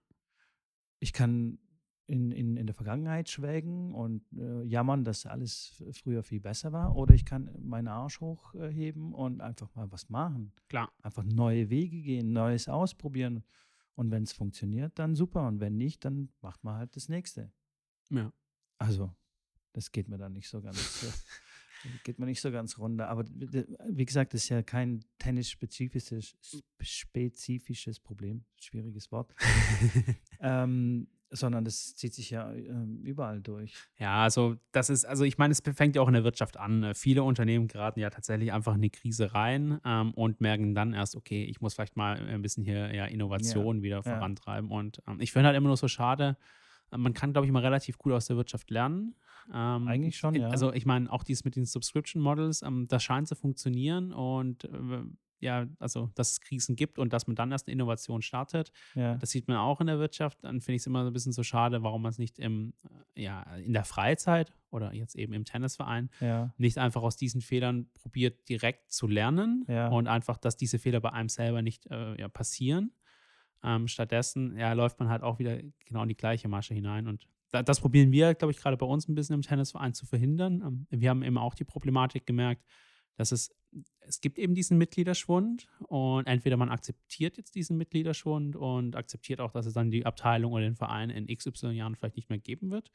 Ich kann in, in, in der Vergangenheit schwelgen und äh, jammern, dass alles früher viel besser war. Oder ich kann meinen Arsch hochheben und einfach mal was machen. Klar. Einfach neue Wege gehen, Neues ausprobieren. Und wenn es funktioniert, dann super. Und wenn nicht, dann macht man halt das nächste. Ja. Also, das geht mir dann nicht so ganz, geht mir nicht so ganz runter. Aber wie gesagt, das ist ja kein tennisspezifisches spezifisches Problem, schwieriges Wort, ähm, sondern das zieht sich ja ähm, überall durch. Ja, also das ist, also ich meine, es fängt ja auch in der Wirtschaft an. Äh, Viele Unternehmen geraten ja tatsächlich einfach in eine Krise rein ähm, und merken dann erst, okay, ich muss vielleicht mal ein bisschen hier ja, Innovation wieder ja. vorantreiben. Und ähm, ich finde halt immer nur so schade, man kann, glaube ich, mal relativ gut aus der Wirtschaft lernen. Ähm, Eigentlich schon, ja. Also ich meine, auch dies mit den Subscription Models, ähm, das scheint zu funktionieren und äh, ja, also dass es Krisen gibt und dass man dann erst eine Innovation startet. Ja. Das sieht man auch in der Wirtschaft. Dann finde ich es immer ein bisschen so schade, warum man es nicht im, äh, ja, in der Freizeit oder jetzt eben im Tennisverein ja. nicht einfach aus diesen Fehlern probiert, direkt zu lernen ja. und einfach, dass diese Fehler bei einem selber nicht äh, passieren. Ähm, stattdessen ja, läuft man halt auch wieder genau in die gleiche Masche hinein und das probieren wir, glaube ich, gerade bei uns ein bisschen im Tennisverein zu verhindern. Ähm, wir haben eben auch die Problematik gemerkt, dass es, es gibt eben diesen Mitgliederschwund und entweder man akzeptiert jetzt diesen Mitgliederschwund und akzeptiert auch, dass es dann die Abteilung oder den Verein in XY Jahren vielleicht nicht mehr geben wird.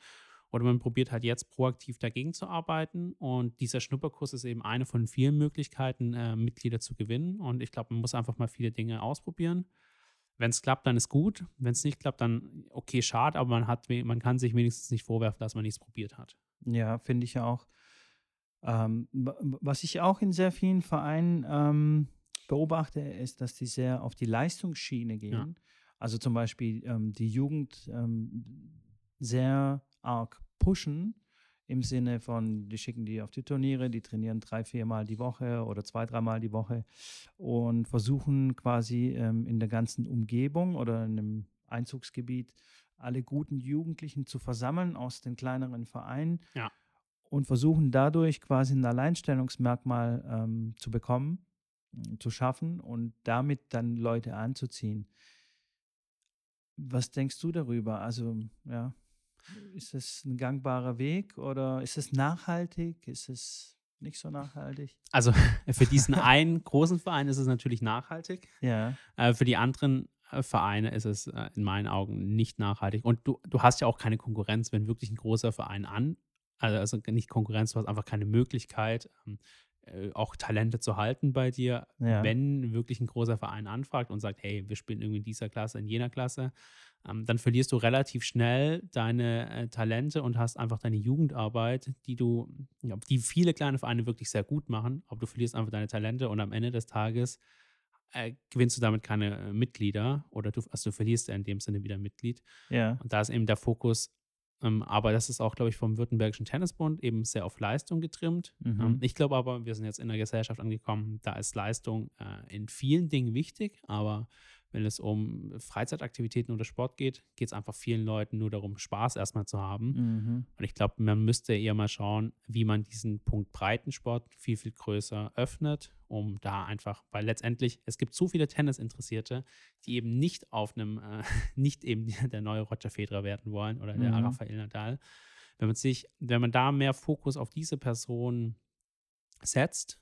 Oder man probiert halt jetzt proaktiv dagegen zu arbeiten. Und dieser Schnupperkurs ist eben eine von vielen Möglichkeiten, äh, Mitglieder zu gewinnen. Und ich glaube, man muss einfach mal viele Dinge ausprobieren. Wenn es klappt, dann ist gut. Wenn es nicht klappt, dann okay, schade, aber man, hat, man kann sich wenigstens nicht vorwerfen, dass man nichts probiert hat. Ja, finde ich ja auch. Ähm, was ich auch in sehr vielen Vereinen ähm, beobachte, ist, dass die sehr auf die Leistungsschiene gehen. Ja. Also zum Beispiel ähm, die Jugend ähm, sehr arg pushen im Sinne von, die schicken die auf die Turniere, die trainieren drei, viermal die Woche oder zwei, dreimal die Woche und versuchen quasi ähm, in der ganzen Umgebung oder in einem Einzugsgebiet alle guten Jugendlichen zu versammeln aus den kleineren Vereinen ja. und versuchen dadurch quasi ein Alleinstellungsmerkmal ähm, zu bekommen, zu schaffen und damit dann Leute anzuziehen. Was denkst du darüber? Also, ja. Ist es ein gangbarer Weg oder ist es nachhaltig? Ist es nicht so nachhaltig? Also für diesen einen großen Verein ist es natürlich nachhaltig. Ja. Äh, für die anderen äh, Vereine ist es äh, in meinen Augen nicht nachhaltig. Und du, du hast ja auch keine Konkurrenz, wenn wirklich ein großer Verein an, also, also nicht Konkurrenz, du hast einfach keine Möglichkeit, ähm, äh, auch Talente zu halten bei dir, ja. wenn wirklich ein großer Verein anfragt und sagt, hey, wir spielen irgendwie in dieser Klasse, in jener Klasse, ähm, dann verlierst du relativ schnell deine äh, Talente und hast einfach deine Jugendarbeit, die du, ja, die viele kleine Vereine wirklich sehr gut machen, aber du verlierst einfach deine Talente und am Ende des Tages äh, gewinnst du damit keine äh, Mitglieder oder du, also du verlierst ja in dem Sinne wieder Mitglied. Ja. Und da ist eben der Fokus ähm, aber das ist auch, glaube ich, vom Württembergischen Tennisbund eben sehr auf Leistung getrimmt. Mhm. Ähm, ich glaube aber, wir sind jetzt in der Gesellschaft angekommen, da ist Leistung äh, in vielen Dingen wichtig, aber wenn es um Freizeitaktivitäten oder Sport geht, geht es einfach vielen Leuten nur darum, Spaß erstmal zu haben. Mhm. Und ich glaube, man müsste eher mal schauen, wie man diesen Punkt Breitensport viel, viel größer öffnet, um da einfach, weil letztendlich, es gibt so viele Tennisinteressierte, die eben nicht auf einem, äh, nicht eben der neue Roger Federer werden wollen oder der mhm. Rafael Nadal. Wenn man sich, wenn man da mehr Fokus auf diese Person setzt,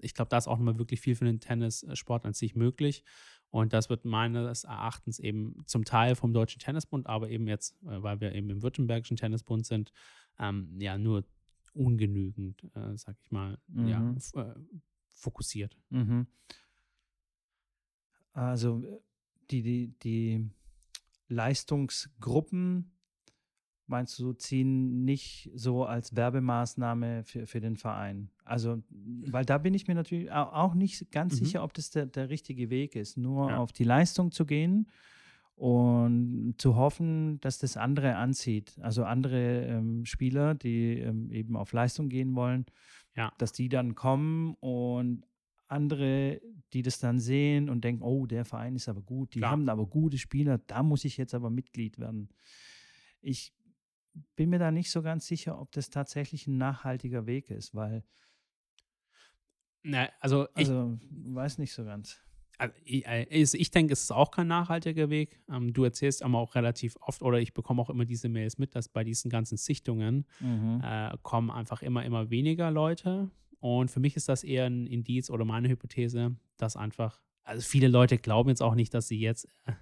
ich glaube, da ist auch nochmal wirklich viel für den Tennissport an sich möglich. Und das wird meines Erachtens eben zum Teil vom Deutschen Tennisbund, aber eben jetzt, äh, weil wir eben im Württembergischen Tennisbund sind, ähm, ja nur ungenügend, äh, sag ich mal, mhm. ja, äh, fokussiert. Mhm. Also die, die, die Leistungsgruppen meinst du, ziehen nicht so als Werbemaßnahme für, für den Verein? Also, weil da bin ich mir natürlich auch nicht ganz mhm. sicher, ob das der, der richtige Weg ist, nur ja. auf die Leistung zu gehen und zu hoffen, dass das andere anzieht. Also andere ähm, Spieler, die ähm, eben auf Leistung gehen wollen, ja. dass die dann kommen und andere, die das dann sehen und denken, oh, der Verein ist aber gut, die Klar. haben aber gute Spieler, da muss ich jetzt aber Mitglied werden. Ich bin mir da nicht so ganz sicher, ob das tatsächlich ein nachhaltiger Weg ist, weil. Na, also, ich, also weiß nicht so ganz. Also ich, ich, denke, es ist auch kein nachhaltiger Weg. Ähm, du erzählst aber auch relativ oft, oder ich bekomme auch immer diese Mails mit, dass bei diesen ganzen Sichtungen mhm. äh, kommen einfach immer, immer weniger Leute. Und für mich ist das eher ein Indiz oder meine Hypothese, dass einfach, also viele Leute glauben jetzt auch nicht, dass sie jetzt äh,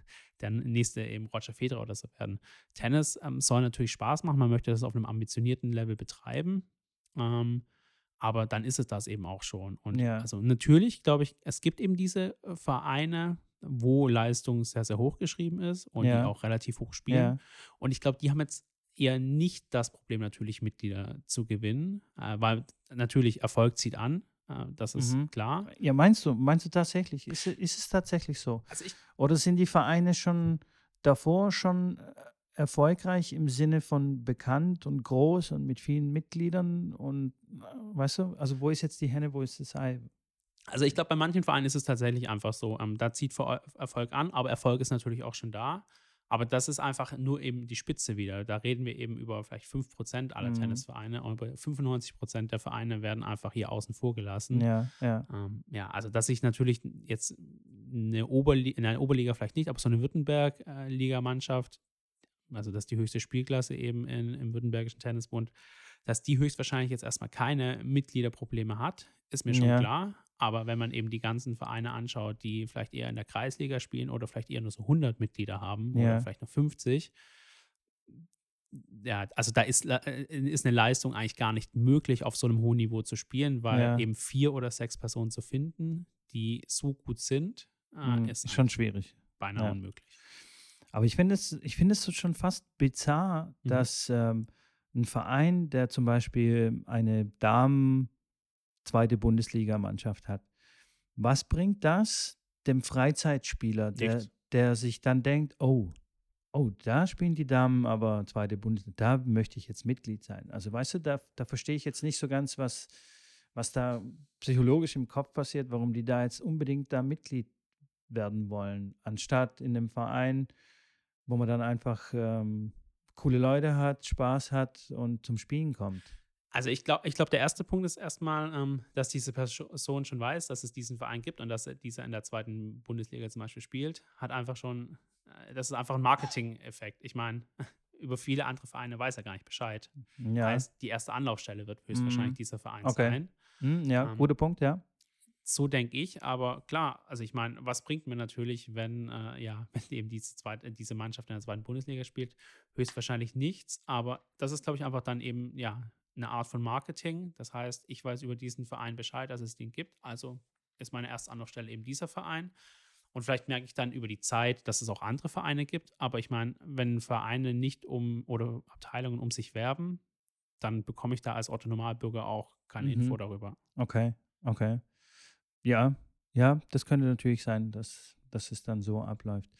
der nächste eben Roger Federer oder so werden. Tennis ähm, soll natürlich Spaß machen, man möchte das auf einem ambitionierten Level betreiben. Ähm, aber dann ist es das eben auch schon. Und ja. also natürlich, glaube ich, es gibt eben diese äh, Vereine, wo Leistung sehr, sehr hoch geschrieben ist und ja. die auch relativ hoch spielen. Ja. Und ich glaube, die haben jetzt eher nicht das Problem, natürlich Mitglieder zu gewinnen, äh, weil natürlich Erfolg zieht an. Äh, das ist mhm. klar. Ja, meinst du, meinst du tatsächlich? Ist, ist es tatsächlich so? Also Oder sind die Vereine schon davor schon äh, erfolgreich im Sinne von bekannt und groß und mit vielen Mitgliedern und äh, weißt du, also wo ist jetzt die Henne, wo ist das Ei? Also ich glaube, bei manchen Vereinen ist es tatsächlich einfach so, ähm, da zieht Erfolg an, aber Erfolg ist natürlich auch schon da. Aber das ist einfach nur eben die Spitze wieder. Da reden wir eben über vielleicht 5% aller mhm. Tennisvereine und 95% der Vereine werden einfach hier außen vor gelassen. Ja, ja. Ähm, ja, also dass ich natürlich jetzt eine Oberliga, in einer Oberliga vielleicht nicht, aber so eine Württemberg-Ligamannschaft, also das ist die höchste Spielklasse eben in, im Württembergischen Tennisbund, dass die höchstwahrscheinlich jetzt erstmal keine Mitgliederprobleme hat, ist mir schon ja. klar. Aber wenn man eben die ganzen Vereine anschaut, die vielleicht eher in der Kreisliga spielen oder vielleicht eher nur so 100 Mitglieder haben ja. oder vielleicht nur 50, ja, also da ist, äh, ist eine Leistung eigentlich gar nicht möglich, auf so einem hohen Niveau zu spielen, weil ja. eben vier oder sechs Personen zu finden, die so gut sind, mhm, ist schon schwierig. Beinahe ja. unmöglich. Aber ich finde es, ich finde es schon fast bizarr, mhm. dass ähm, ein Verein, der zum Beispiel eine Damen- zweite Bundesligamannschaft hat. Was bringt das dem Freizeitspieler, der, der sich dann denkt, oh, oh, da spielen die Damen aber zweite Bundesliga, da möchte ich jetzt Mitglied sein. Also weißt du, da, da verstehe ich jetzt nicht so ganz, was, was da psychologisch im Kopf passiert, warum die da jetzt unbedingt da Mitglied werden wollen, anstatt in einem Verein, wo man dann einfach ähm, coole Leute hat, Spaß hat und zum Spielen kommt. Also ich glaube, ich glaub, der erste Punkt ist erstmal, ähm, dass diese Person schon weiß, dass es diesen Verein gibt und dass dieser in der zweiten Bundesliga zum Beispiel spielt, hat einfach schon, äh, das ist einfach ein Marketing-Effekt. Ich meine, über viele andere Vereine weiß er gar nicht Bescheid. Ja. Heißt, die erste Anlaufstelle wird höchstwahrscheinlich mhm. dieser Verein okay. sein. Mhm, ja, ähm, guter Punkt, ja. So denke ich, aber klar, also ich meine, was bringt mir natürlich, wenn, äh, ja, wenn eben diese, zweite, diese Mannschaft in der zweiten Bundesliga spielt? Höchstwahrscheinlich nichts, aber das ist, glaube ich, einfach dann eben, ja, eine Art von Marketing. Das heißt, ich weiß über diesen Verein Bescheid, dass es den gibt. Also ist meine erste Anlaufstelle eben dieser Verein. Und vielleicht merke ich dann über die Zeit, dass es auch andere Vereine gibt. Aber ich meine, wenn Vereine nicht um oder Abteilungen um sich werben, dann bekomme ich da als Otto Normalbürger auch keine mhm. Info darüber. Okay, okay. Ja, ja, das könnte natürlich sein, dass, dass es dann so abläuft.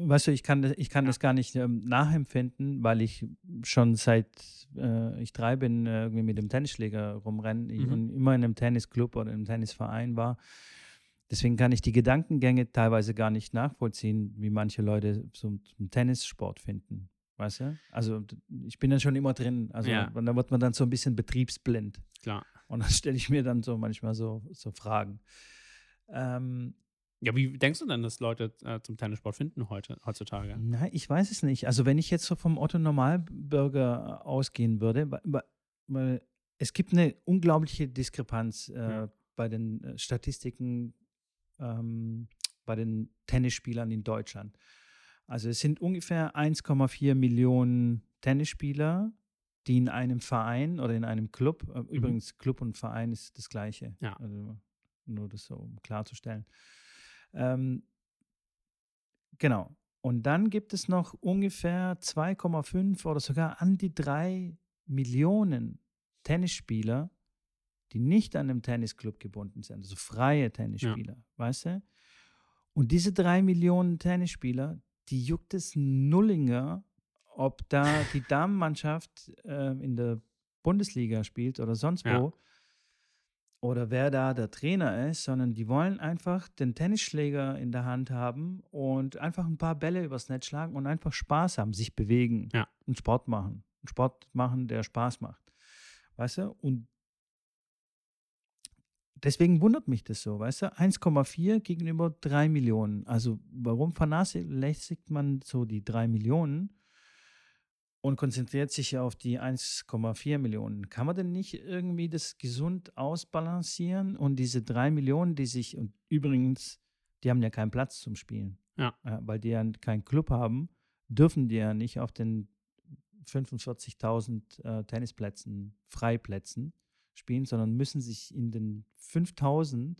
Weißt du, ich kann, ich kann das gar nicht ähm, nachempfinden, weil ich schon seit äh, ich drei bin, äh, irgendwie mit dem Tennisschläger rumrenne mhm. und immer in einem Tennisclub oder einem Tennisverein war. Deswegen kann ich die Gedankengänge teilweise gar nicht nachvollziehen, wie manche Leute zum, zum Tennissport finden. Weißt du? Also ich bin dann schon immer drin. Also ja. da wird man dann so ein bisschen betriebsblind. Klar. Und dann stelle ich mir dann so manchmal so, so Fragen. Ähm, ja, wie denkst du denn, dass Leute äh, zum Tennissport finden heute, heutzutage? Nein, ich weiß es nicht. Also wenn ich jetzt so vom Otto Normalbürger ausgehen würde, weil, weil es gibt eine unglaubliche Diskrepanz äh, ja. bei den äh, Statistiken ähm, bei den Tennisspielern in Deutschland. Also es sind ungefähr 1,4 Millionen Tennisspieler, die in einem Verein oder in einem Club, äh, mhm. übrigens Club und Verein ist das gleiche, ja. also nur das so um klarzustellen. Ähm, genau. Und dann gibt es noch ungefähr 2,5 oder sogar an die 3 Millionen Tennisspieler, die nicht an einem Tennisclub gebunden sind, also freie Tennisspieler, ja. weißt du? Und diese 3 Millionen Tennisspieler, die juckt es Nullinger, ob da die Damenmannschaft äh, in der Bundesliga spielt oder sonst wo. Ja oder wer da der Trainer ist, sondern die wollen einfach den Tennisschläger in der Hand haben und einfach ein paar Bälle übers Netz schlagen und einfach Spaß haben, sich bewegen ja. und Sport machen. Und Sport machen, der Spaß macht. Weißt du? Und deswegen wundert mich das so, weißt du? 1,4 gegenüber 3 Millionen. Also warum vernachlässigt man so die 3 Millionen? Und konzentriert sich auf die 1,4 Millionen. Kann man denn nicht irgendwie das gesund ausbalancieren und diese drei Millionen, die sich, und übrigens, die haben ja keinen Platz zum Spielen, ja. weil die ja keinen Club haben, dürfen die ja nicht auf den 45.000 äh, Tennisplätzen, Freiplätzen spielen, sondern müssen sich in den 5.000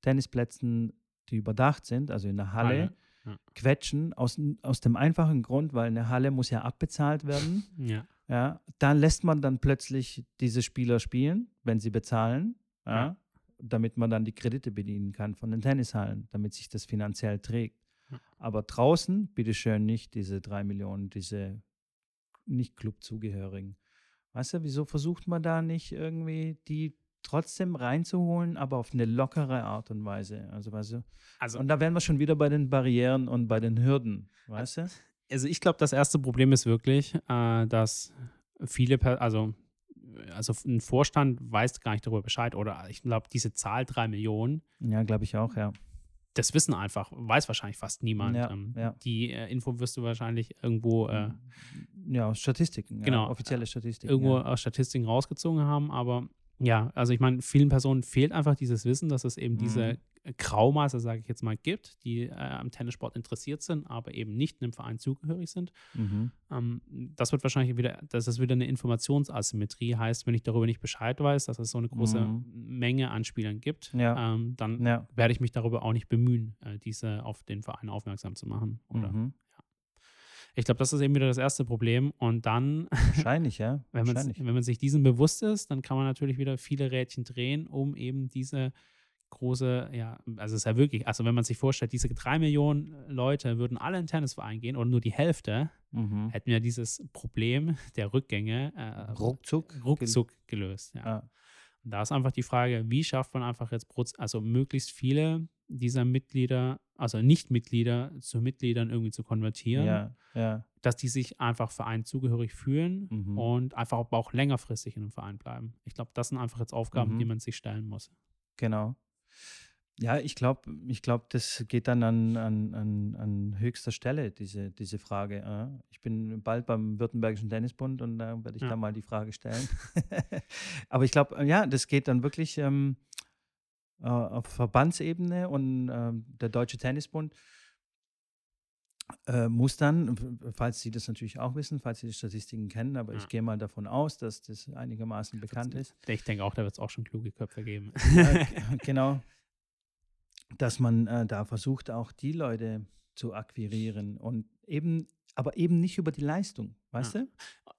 Tennisplätzen, die überdacht sind, also in der Halle, Halle ja. quetschen, aus, aus dem einfachen Grund, weil eine Halle muss ja abbezahlt werden. Ja. Ja, dann lässt man dann plötzlich diese Spieler spielen, wenn sie bezahlen, ja, ja. damit man dann die Kredite bedienen kann von den Tennishallen, damit sich das finanziell trägt. Aber draußen, bitteschön, nicht diese drei Millionen, diese nicht Clubzugehörigen. Weißt du, wieso versucht man da nicht irgendwie die trotzdem reinzuholen, aber auf eine lockere Art und Weise? Also, weißt du, Also, und da wären wir schon wieder bei den Barrieren und bei den Hürden, weißt du? also ich glaube, das erste Problem ist wirklich, äh, dass viele, Per- also, also ein Vorstand weiß gar nicht darüber Bescheid oder ich glaube, diese Zahl drei Millionen, Ja, glaube ich auch, ja. das wissen einfach, weiß wahrscheinlich fast niemand. Ja, ähm, ja. Die äh, Info wirst du wahrscheinlich irgendwo, äh, Ja, aus Statistiken. Genau. Ja, offizielle Statistiken. irgendwo aus Statistiken rausgezogen haben, aber ja, also ich meine, vielen Personen fehlt einfach dieses Wissen, dass es eben diese Graumaße, sage ich jetzt mal, gibt, die äh, am Tennissport interessiert sind, aber eben nicht einem Verein zugehörig sind. Mhm. Ähm, das wird wahrscheinlich wieder, dass es wieder eine Informationsasymmetrie heißt, wenn ich darüber nicht Bescheid weiß, dass es so eine große Mhm. Menge an Spielern gibt, Ja. ähm, dann Ja. werde ich mich darüber auch nicht bemühen, äh, diese auf den Verein aufmerksam zu machen. Oder Mhm. Ich glaube, das ist eben wieder das erste Problem. Und dann, Wahrscheinlich, ja. wenn man, Wahrscheinlich. wenn man sich diesem bewusst ist, dann kann man natürlich wieder viele Rädchen drehen, um eben diese große, ja, also es ist ja wirklich, also wenn man sich vorstellt, diese drei Millionen Leute würden alle in Tennisverein gehen oder nur die Hälfte, Mhm. hätten wir dieses Problem der Rückgänge äh, Ruckzuck. ruckzuck gelöst. Ja. Ja. Und da ist einfach die Frage, wie schafft man einfach jetzt, also möglichst viele dieser Mitglieder, also Nicht-Mitglieder zu Mitgliedern irgendwie zu konvertieren, Ja, ja. dass die sich einfach Verein zugehörig fühlen Mhm. und einfach auch längerfristig in einem Verein bleiben. Ich glaube, das sind einfach jetzt Aufgaben, Mhm. die man sich stellen muss. Genau. Ja, ich glaube, ich glaub, das geht dann an, an, an, an höchster Stelle, diese, diese Frage. äh. Ich bin bald beim Württembergischen Tennisbund und da werde ich Ja. da mal die Frage stellen. Aber ich glaube, ja, das geht dann wirklich ähm, äh, auf Verbandsebene und ähm, der Deutsche Tennisbund äh, muss dann, falls Sie das natürlich auch wissen, falls Sie die Statistiken kennen, aber Ja. ich gehe mal davon aus, dass das einigermaßen bekannt ist. Ich denke auch, da wird es auch schon kluge Köpfe geben. Ja, genau. Dass man äh, da versucht, auch die Leute zu akquirieren und eben, aber eben nicht über die Leistung, weißt Ja. du?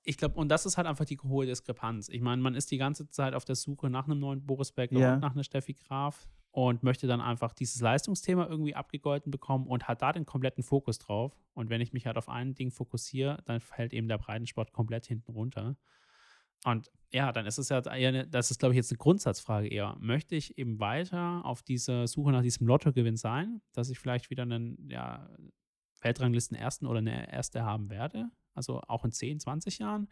Ich glaube, und das ist halt einfach die hohe Diskrepanz. Ich meine, man ist die ganze Zeit auf der Suche nach einem neuen Boris Becker Ja. und nach einer Steffi Graf und möchte dann einfach dieses Leistungsthema irgendwie abgegolten bekommen und hat da den kompletten Fokus drauf. Und wenn ich mich halt auf ein Ding fokussiere, dann fällt eben der Breitensport komplett hinten runter. Und ja, dann ist es ja eher, eine, das ist, glaube ich, jetzt eine Grundsatzfrage eher. Möchte ich eben weiter auf dieser Suche nach diesem Lottogewinn sein, dass ich vielleicht wieder einen ja, Weltranglisten-Ersten oder eine Erste haben werde? Also auch in 10, 20 Jahren?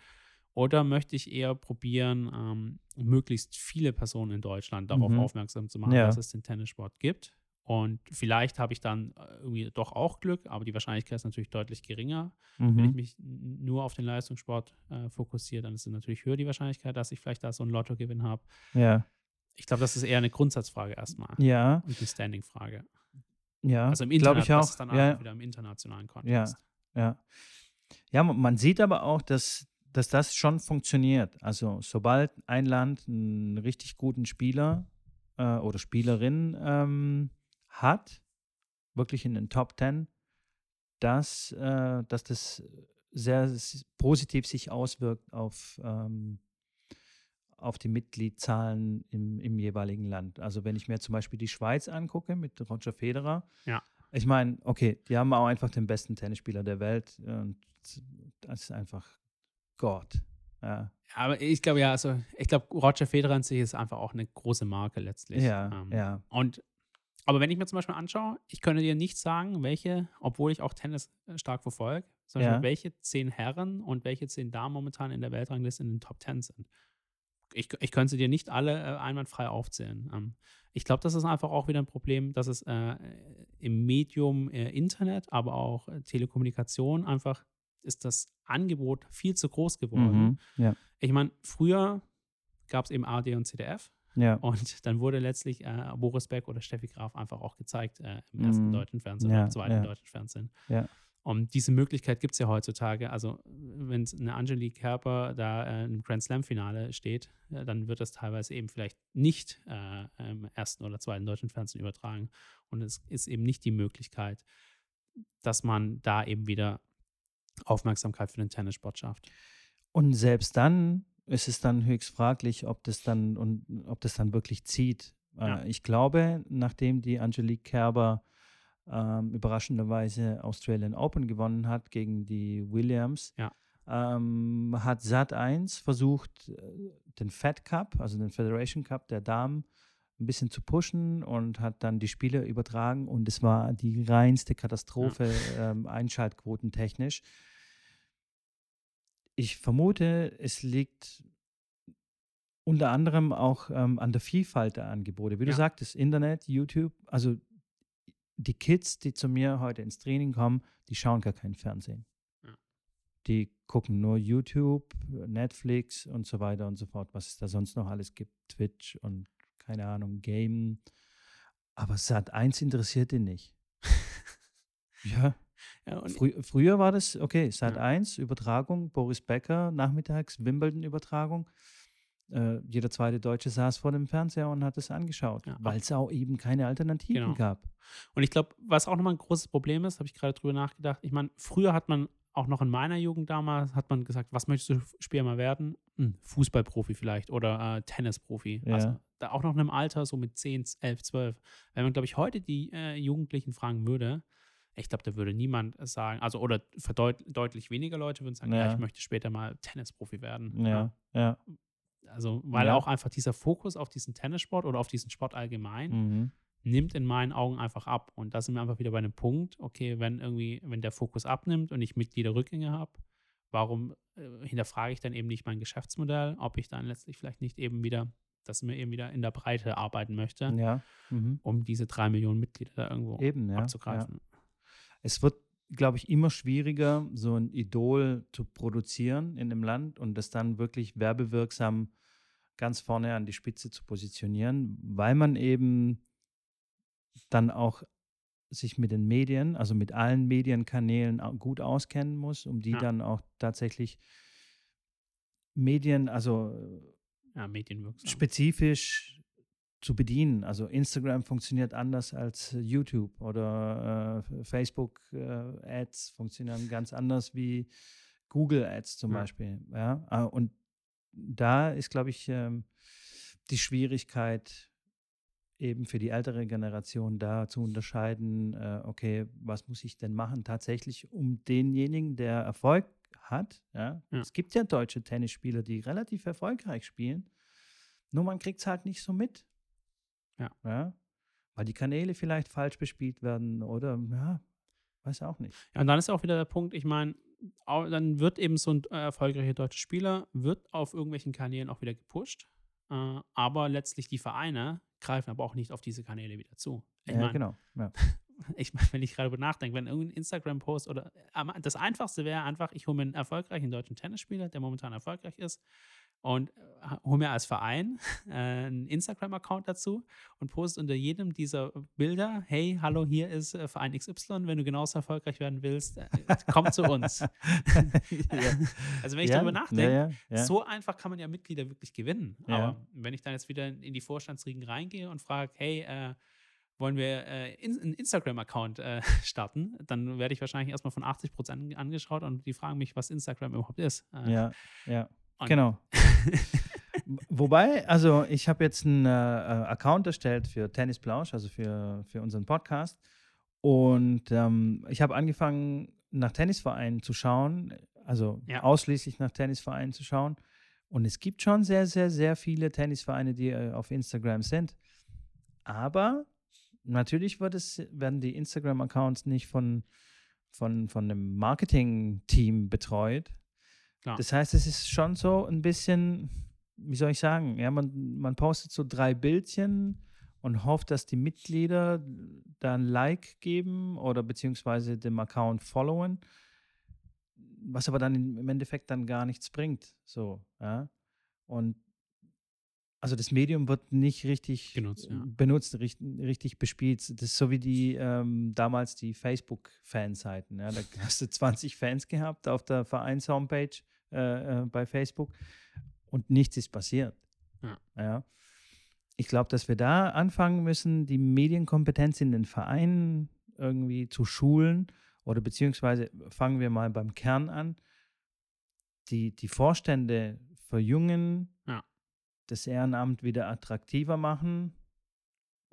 Oder möchte ich eher probieren, ähm, möglichst viele Personen in Deutschland darauf Mhm. aufmerksam zu machen, Ja. dass es den Tennissport gibt? Und vielleicht habe ich dann äh, irgendwie doch auch Glück, aber die Wahrscheinlichkeit ist natürlich deutlich geringer. Wenn ich Mhm. mich nur auf den Leistungssport äh, fokussiere, dann ist es natürlich höher die Wahrscheinlichkeit, dass ich vielleicht da so einen Lottogewinn habe. Ja, Ich glaube, das ist eher eine Grundsatzfrage erstmal ja, und eine Standing-Frage. Ja. Also im glaube Internet, ich auch. dann ja, wieder im internationalen Kontext. ja. Ja, man man sieht aber auch, dass, dass das schon funktioniert. Also sobald ein Land einen richtig guten Spieler äh, oder Spielerin ähm, hat, wirklich in den Top Ten, dass, äh, dass das sehr s- positiv sich auswirkt auf, ähm, auf die Mitgliedszahlen im, im jeweiligen Land. Also wenn ich mir zum Beispiel die Schweiz angucke mit Roger Federer, Ja. ich meine, okay, die haben auch einfach den besten Tennisspieler der Welt und das ist einfach Gott. Ja, Aber ich glaube ja, also ich glaube, Roger Federer an sich ist einfach auch eine große Marke letztlich. ja, Ähm, ja. Und aber wenn ich mir zum Beispiel anschaue, ich könnte dir nicht sagen, welche, obwohl ich auch Tennis äh, stark verfolge, Beispiel Ja. welche zehn Herren und welche zehn Damen momentan in der Weltrangliste in den Top Ten sind. Ich, ich könnte sie dir nicht alle äh, einwandfrei aufzählen. Ähm, ich glaube, das ist einfach auch wieder ein Problem, dass es äh, im Medium äh, Internet, aber auch äh, Telekommunikation einfach ist das Angebot viel zu groß geworden. Mhm. Ja, Ich meine, früher gab es eben ARD und CDF ja. und dann wurde letztlich äh, Boris Beck oder Steffi Graf einfach auch gezeigt äh, im ersten Mhm. deutschen Fernsehen Ja, im zweiten deutschen Fernsehen. Ja. Und diese Möglichkeit gibt es ja heutzutage. Also, wenn eine Angelique Kerber da äh, im Grand Slam-Finale steht, äh, dann wird das teilweise eben vielleicht nicht äh, im ersten oder zweiten deutschen Fernsehen übertragen. Und es ist eben nicht die Möglichkeit, dass man da eben wieder Aufmerksamkeit für den Tennissport schafft. Und selbst dann ist es dann höchst fraglich, ob das dann und ob das dann wirklich zieht. Ja. Äh, ich glaube, nachdem die Angelique Kerber ähm, überraschenderweise Australian Open gewonnen hat gegen die Williams, Ja. ähm, hat Sat 1 versucht, äh, den Fed Cup, also den Federation Cup der Damen, ein bisschen zu pushen und hat dann die Spiele übertragen und es war die reinste Katastrophe, ähm, einschaltquotentechnisch. Ich vermute, es liegt unter anderem auch ähm, an der Vielfalt der Angebote. Wie du Ja. sagtest, Internet, YouTube, also die Kids, die zu mir heute ins Training kommen, die schauen gar kein Fernsehen. Ja. Die gucken nur YouTube, Netflix und so weiter und so fort, was es da sonst noch alles gibt, Twitch und keine Ahnung, Game. Aber Sat 1 interessiert ihn nicht. ja, Ja, frü früher war das, okay, Sat Ja. 1, Übertragung, Boris Becker, nachmittags, Wimbledon-Übertragung. Äh, jeder zweite Deutsche saß vor dem Fernseher und hat es angeschaut, Ja, weil es auch eben keine Alternativen Genau. gab. Und ich glaube, was auch nochmal ein großes Problem ist, habe ich gerade drüber nachgedacht. Ich meine, früher hat man auch noch in meiner Jugend damals, hat man gesagt, was möchtest du später mal werden? Hm, Fußballprofi vielleicht oder äh, Tennisprofi. Ja. Also da auch noch in einem Alter, so mit 10, 11, 12. Wenn man, glaube ich, heute die äh, Jugendlichen fragen würde, ich glaube, da würde niemand sagen, also oder deutlich weniger Leute würden sagen, ja. Ja. ich möchte später mal Tennisprofi werden. Ja, ja. Also, weil Ja. auch einfach dieser Fokus auf diesen Tennissport oder auf diesen Sport allgemein Mhm. nimmt in meinen Augen einfach ab. Und da sind wir einfach wieder bei einem Punkt, okay, wenn irgendwie, wenn der Fokus abnimmt und ich Mitgliederrückgänge habe, warum äh, hinterfrage ich dann eben nicht mein Geschäftsmodell, ob ich dann letztlich vielleicht nicht eben wieder, dass mir eben wieder in der Breite arbeiten möchte, Ja. Mhm. um diese drei Millionen Mitglieder da irgendwo Eben, ja. abzugreifen. Es wird, glaube ich, immer schwieriger, so ein Idol zu produzieren in dem Land und das dann wirklich werbewirksam ganz vorne an die Spitze zu positionieren, weil man eben dann auch sich mit den Medien, also mit allen Medienkanälen gut auskennen muss, um die Ja. dann auch tatsächlich Medien, also Ja, spezifisch zu bedienen. Also Instagram funktioniert anders als YouTube oder äh, Facebook äh, Ads funktionieren ganz anders wie Google Ads zum Ja. Beispiel. Ja, äh, und da ist, glaube ich, ähm, die Schwierigkeit eben für die ältere Generation da zu unterscheiden, äh, okay, was muss ich denn machen tatsächlich, um denjenigen, der Erfolg hat, ja, Ja. es gibt ja deutsche Tennisspieler, die relativ erfolgreich spielen, nur man kriegt es halt nicht so mit. Ja. ja. Weil die Kanäle vielleicht falsch bespielt werden oder, ja, weiß auch nicht. Ja, und dann ist auch wieder der Punkt, ich meine, dann wird eben so ein äh, erfolgreicher deutscher Spieler, wird auf irgendwelchen Kanälen auch wieder gepusht, äh, aber letztlich die Vereine greifen aber auch nicht auf diese Kanäle wieder zu. Ich ja, meine, genau. Ja. ich mein, wenn ich gerade darüber nachdenke, wenn irgendein Instagram-Post oder aber das Einfachste wäre einfach, ich hole mir einen erfolgreichen deutschen Tennisspieler, der momentan erfolgreich ist, und äh, hole mir als Verein äh, einen Instagram-Account dazu und poste unter jedem dieser Bilder, hey, hallo, hier ist äh, Verein XY, wenn du genauso erfolgreich werden willst, komm zu uns. ja. Also wenn ich ja, darüber nachdenke, ja, so einfach kann man ja Mitglieder wirklich gewinnen. Aber wenn ich dann jetzt wieder in die Vorstandsriegen reingehe und frage, hey, äh, wollen wir äh, in, einen Instagram-Account äh, starten, dann werde ich wahrscheinlich erstmal von 80 Prozent angeschaut und die fragen mich, was Instagram überhaupt ist. Äh, Ja, ja. Und- Genau. Wobei, also ich habe jetzt einen äh, äh, Account erstellt für Tennis Plausch, also für, für unseren Podcast. Und ähm, ich habe angefangen, nach Tennisvereinen zu schauen, also Ja. ausschließlich nach Tennisvereinen zu schauen. Und es gibt schon sehr, sehr, sehr viele Tennisvereine, die äh, auf Instagram sind. Aber natürlich wird es, werden die Instagram-Accounts nicht von, von, von einem Marketing-Team betreut. Klar. Das heißt, es ist schon so ein bisschen, wie soll ich sagen, ja, man, man postet so drei Bildchen und hofft, dass die Mitglieder da ein Like geben oder beziehungsweise dem Account followen, was aber dann im Endeffekt dann gar nichts bringt. So, ja. Und also das Medium wird nicht richtig Genutzt, ja. benutzt, richtig, richtig bespielt. Das ist so wie die ähm, damals die Facebook-Fanseiten. Ja. Da hast du 20 Fans gehabt auf der Vereins-Homepage äh, äh, bei Facebook und nichts ist passiert. Ja. Ja. Ich glaube, dass wir da anfangen müssen, die Medienkompetenz in den Vereinen irgendwie zu schulen oder beziehungsweise fangen wir mal beim Kern an. Die, die Vorstände verjüngen, Ja. das Ehrenamt wieder attraktiver machen,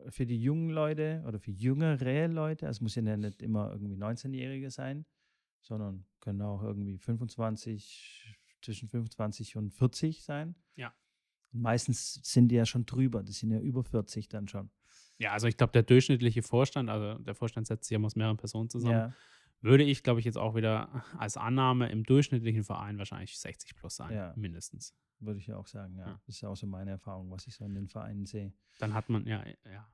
für die jungen Leute oder für jüngere Leute, also es muss ja nicht immer irgendwie 19-Jährige sein, sondern können auch irgendwie 25, zwischen 25 und 40 sein. Ja. Und meistens sind die ja schon drüber, die sind ja über 40 dann schon. Ja, also ich glaube, der durchschnittliche Vorstand, also der Vorstand setzt sich ja aus mehreren Personen zusammen, Ja, würde ich, glaube ich, jetzt auch wieder als Annahme im durchschnittlichen Verein wahrscheinlich 60 plus sein, Ja. mindestens. würde ich ja auch sagen, ja. Ja. Das ist auch so meine Erfahrung, was ich so in den Vereinen sehe. Dann hat man, ja, ja.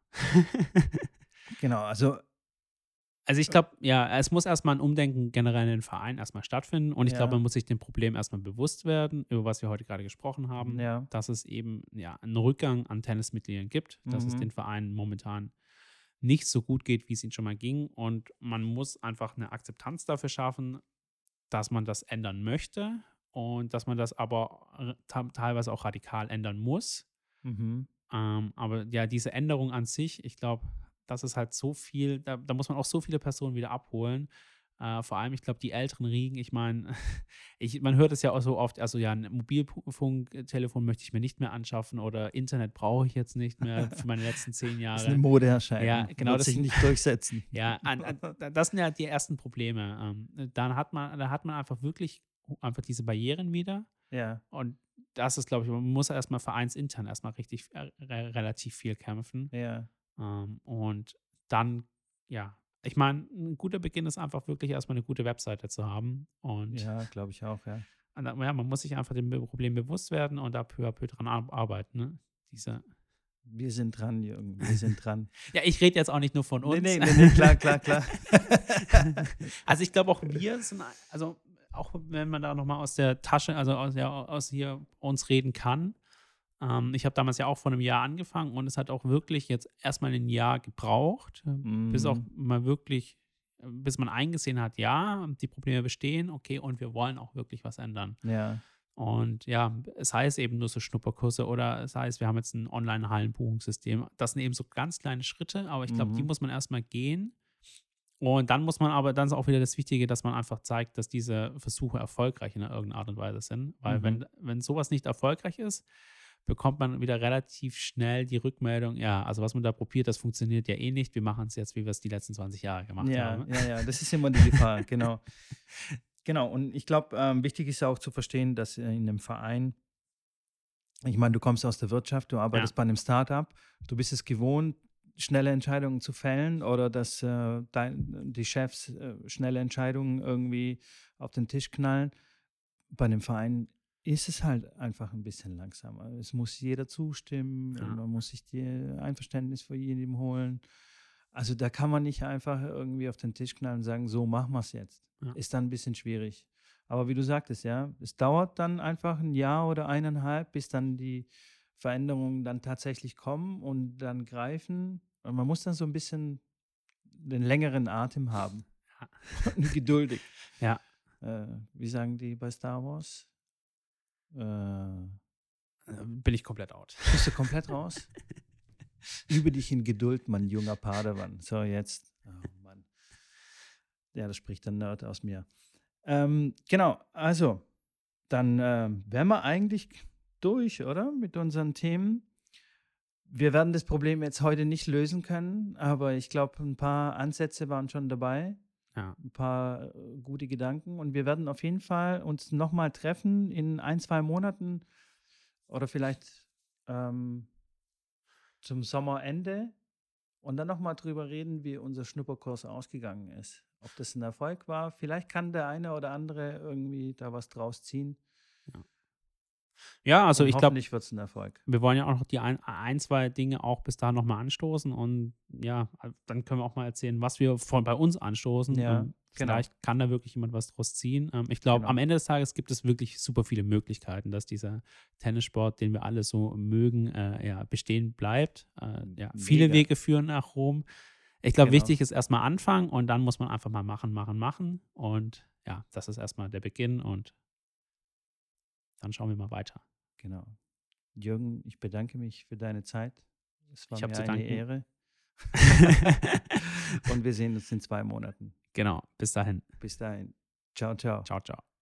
Genau, also Also ich glaube, ja, es muss erstmal ein Umdenken generell in den Verein erstmal stattfinden und ich Ja. glaube, man muss sich dem Problem erstmal bewusst werden, über was wir heute gerade gesprochen haben, Ja. dass es eben ja einen Rückgang an Tennismitgliedern gibt, dass es Mhm. den Vereinen momentan nicht so gut geht, wie es ihnen schon mal ging und man muss einfach eine Akzeptanz dafür schaffen, dass man das ändern möchte und dass man das aber te- teilweise auch radikal ändern muss. mhm. Ähm, aber ja, diese Änderung an sich, ich glaube, das ist halt so viel, da, da muss man auch so viele Personen wieder abholen. Äh, vor allem, ich glaube, die älteren Riegen, ich meine, man hört es ja auch so oft, also ja, ein Mobilfunktelefon möchte ich mir nicht mehr anschaffen oder Internet brauche ich jetzt nicht mehr für meine letzten zehn Das ist eine Jahre. Modeerscheinung. Ja, genau, Wird das sich nicht durchsetzen. Ja, an, an, das sind ja die ersten Probleme. Ähm, dann hat man, da hat man einfach wirklich einfach diese Barrieren wieder. Ja, Und das ist, glaube ich, man muss erstmal vereinsintern erstmal richtig äh, re relativ viel kämpfen. ja, Ähm, und dann, ja, ich meine, ein guter Beginn ist einfach wirklich erstmal eine gute Webseite zu haben. Und ja, glaube ich auch, ja. und ja, man muss sich einfach dem Problem bewusst werden und da peu à peu dran ar- arbeiten. Ne? Diese, Wir sind dran, Jürgen, wir sind dran. ja, ich rede jetzt auch nicht nur von uns. Nee, nee, nee, nee, klar, klar, klar. also ich glaube auch wir sind, also auch wenn man da nochmal aus der Tasche, also aus, ja, aus hier uns reden kann. Ähm, ich habe damals ja auch vor einem Jahr angefangen und es hat auch wirklich jetzt erstmal ein Jahr gebraucht, äh, bis auch Mhm. mal wirklich, äh, bis man eingesehen hat, ja, die Probleme bestehen, okay, und wir wollen auch wirklich was ändern. Ja, Und ja, es heißt eben nur so Schnupperkurse oder es heißt, wir haben jetzt ein Online-Hallenbuchungssystem. Das sind eben so ganz kleine Schritte, aber ich glaube, die Mhm. muss man erstmal gehen. Und dann muss man aber, dann ist auch wieder das Wichtige, dass man einfach zeigt, dass diese Versuche erfolgreich in irgendeiner Art und Weise sind. Weil Mhm. wenn, wenn sowas nicht erfolgreich ist, bekommt man wieder relativ schnell die Rückmeldung, ja, also was man da probiert, das funktioniert ja eh nicht. Wir machen es jetzt, wie wir es die letzten 20 Jahre gemacht ja, haben. ja, ja, das ist immer die Gefahr, genau. Genau, und ich glaube, ähm, wichtig ist auch zu verstehen, dass äh, in einem Verein, ich meine, du kommst aus der Wirtschaft, du arbeitest bei einem Startup, du bist es gewohnt, schnelle Entscheidungen zu fällen oder dass äh, dein, die Chefs äh, schnelle Entscheidungen irgendwie auf den Tisch knallen. Bei einem Verein ist es halt einfach ein bisschen langsamer. Es muss jeder zustimmen Ja. und man muss sich die Einverständnis von jedem holen. Also da kann man nicht einfach irgendwie auf den Tisch knallen und sagen, so machen wir es jetzt. Ja. Ist dann ein bisschen schwierig. Aber wie du sagtest, ja, es dauert dann einfach ein Jahr oder eineinhalb, bis dann die Veränderungen dann tatsächlich kommen und dann greifen. Und man muss dann so ein bisschen den längeren Atem haben. Ja. Geduldig. Ja. Äh, wie sagen die bei Star Wars? Äh, Äh, Bin ich komplett out. bist du komplett raus? Übe dich in Geduld, mein junger Padawan. So, jetzt. Oh Mann. Ja, das spricht der Nerd aus mir. Ähm, genau, also, dann ähm, wären wir eigentlich durch, oder? Mit unseren Themen. Wir werden das Problem jetzt heute nicht lösen können, aber ich glaube, ein paar Ansätze waren schon dabei. Ja. Ein paar äh, gute Gedanken. Und wir werden auf jeden Fall uns nochmal treffen in ein, zwei Monaten oder vielleicht ähm, zum Sommerende und dann nochmal drüber reden, wie unser Schnupperkurs ausgegangen ist. Ob das ein Erfolg war. Vielleicht kann der eine oder andere irgendwie da was draus ziehen. Ja, also Und ich glaube, hoffentlich wird es ein Erfolg. wir wollen ja auch noch die ein, ein zwei Dinge auch bis dahin nochmal anstoßen und ja, dann können wir auch mal erzählen, was wir von bei uns anstoßen. Ja, Ähm, genau. Vielleicht kann da wirklich jemand was draus ziehen. Ähm, ich glaube, Genau. am Ende des Tages gibt es wirklich super viele Möglichkeiten, dass dieser Tennissport, den wir alle so mögen, äh, ja, bestehen bleibt. Äh, ja, viele. Wege führen nach Rom. Ich glaube, Genau. wichtig ist erstmal anfangen und dann muss man einfach mal machen, machen, machen. Und ja, das ist erstmal der Beginn und dann schauen wir mal weiter. Genau. Jürgen, ich bedanke mich für deine Zeit. Es war Ich mir eine danken. Ehre. Und wir sehen uns in zwei Monaten. genau, bis dahin. Bis dahin. Ciao, ciao. Ciao, ciao.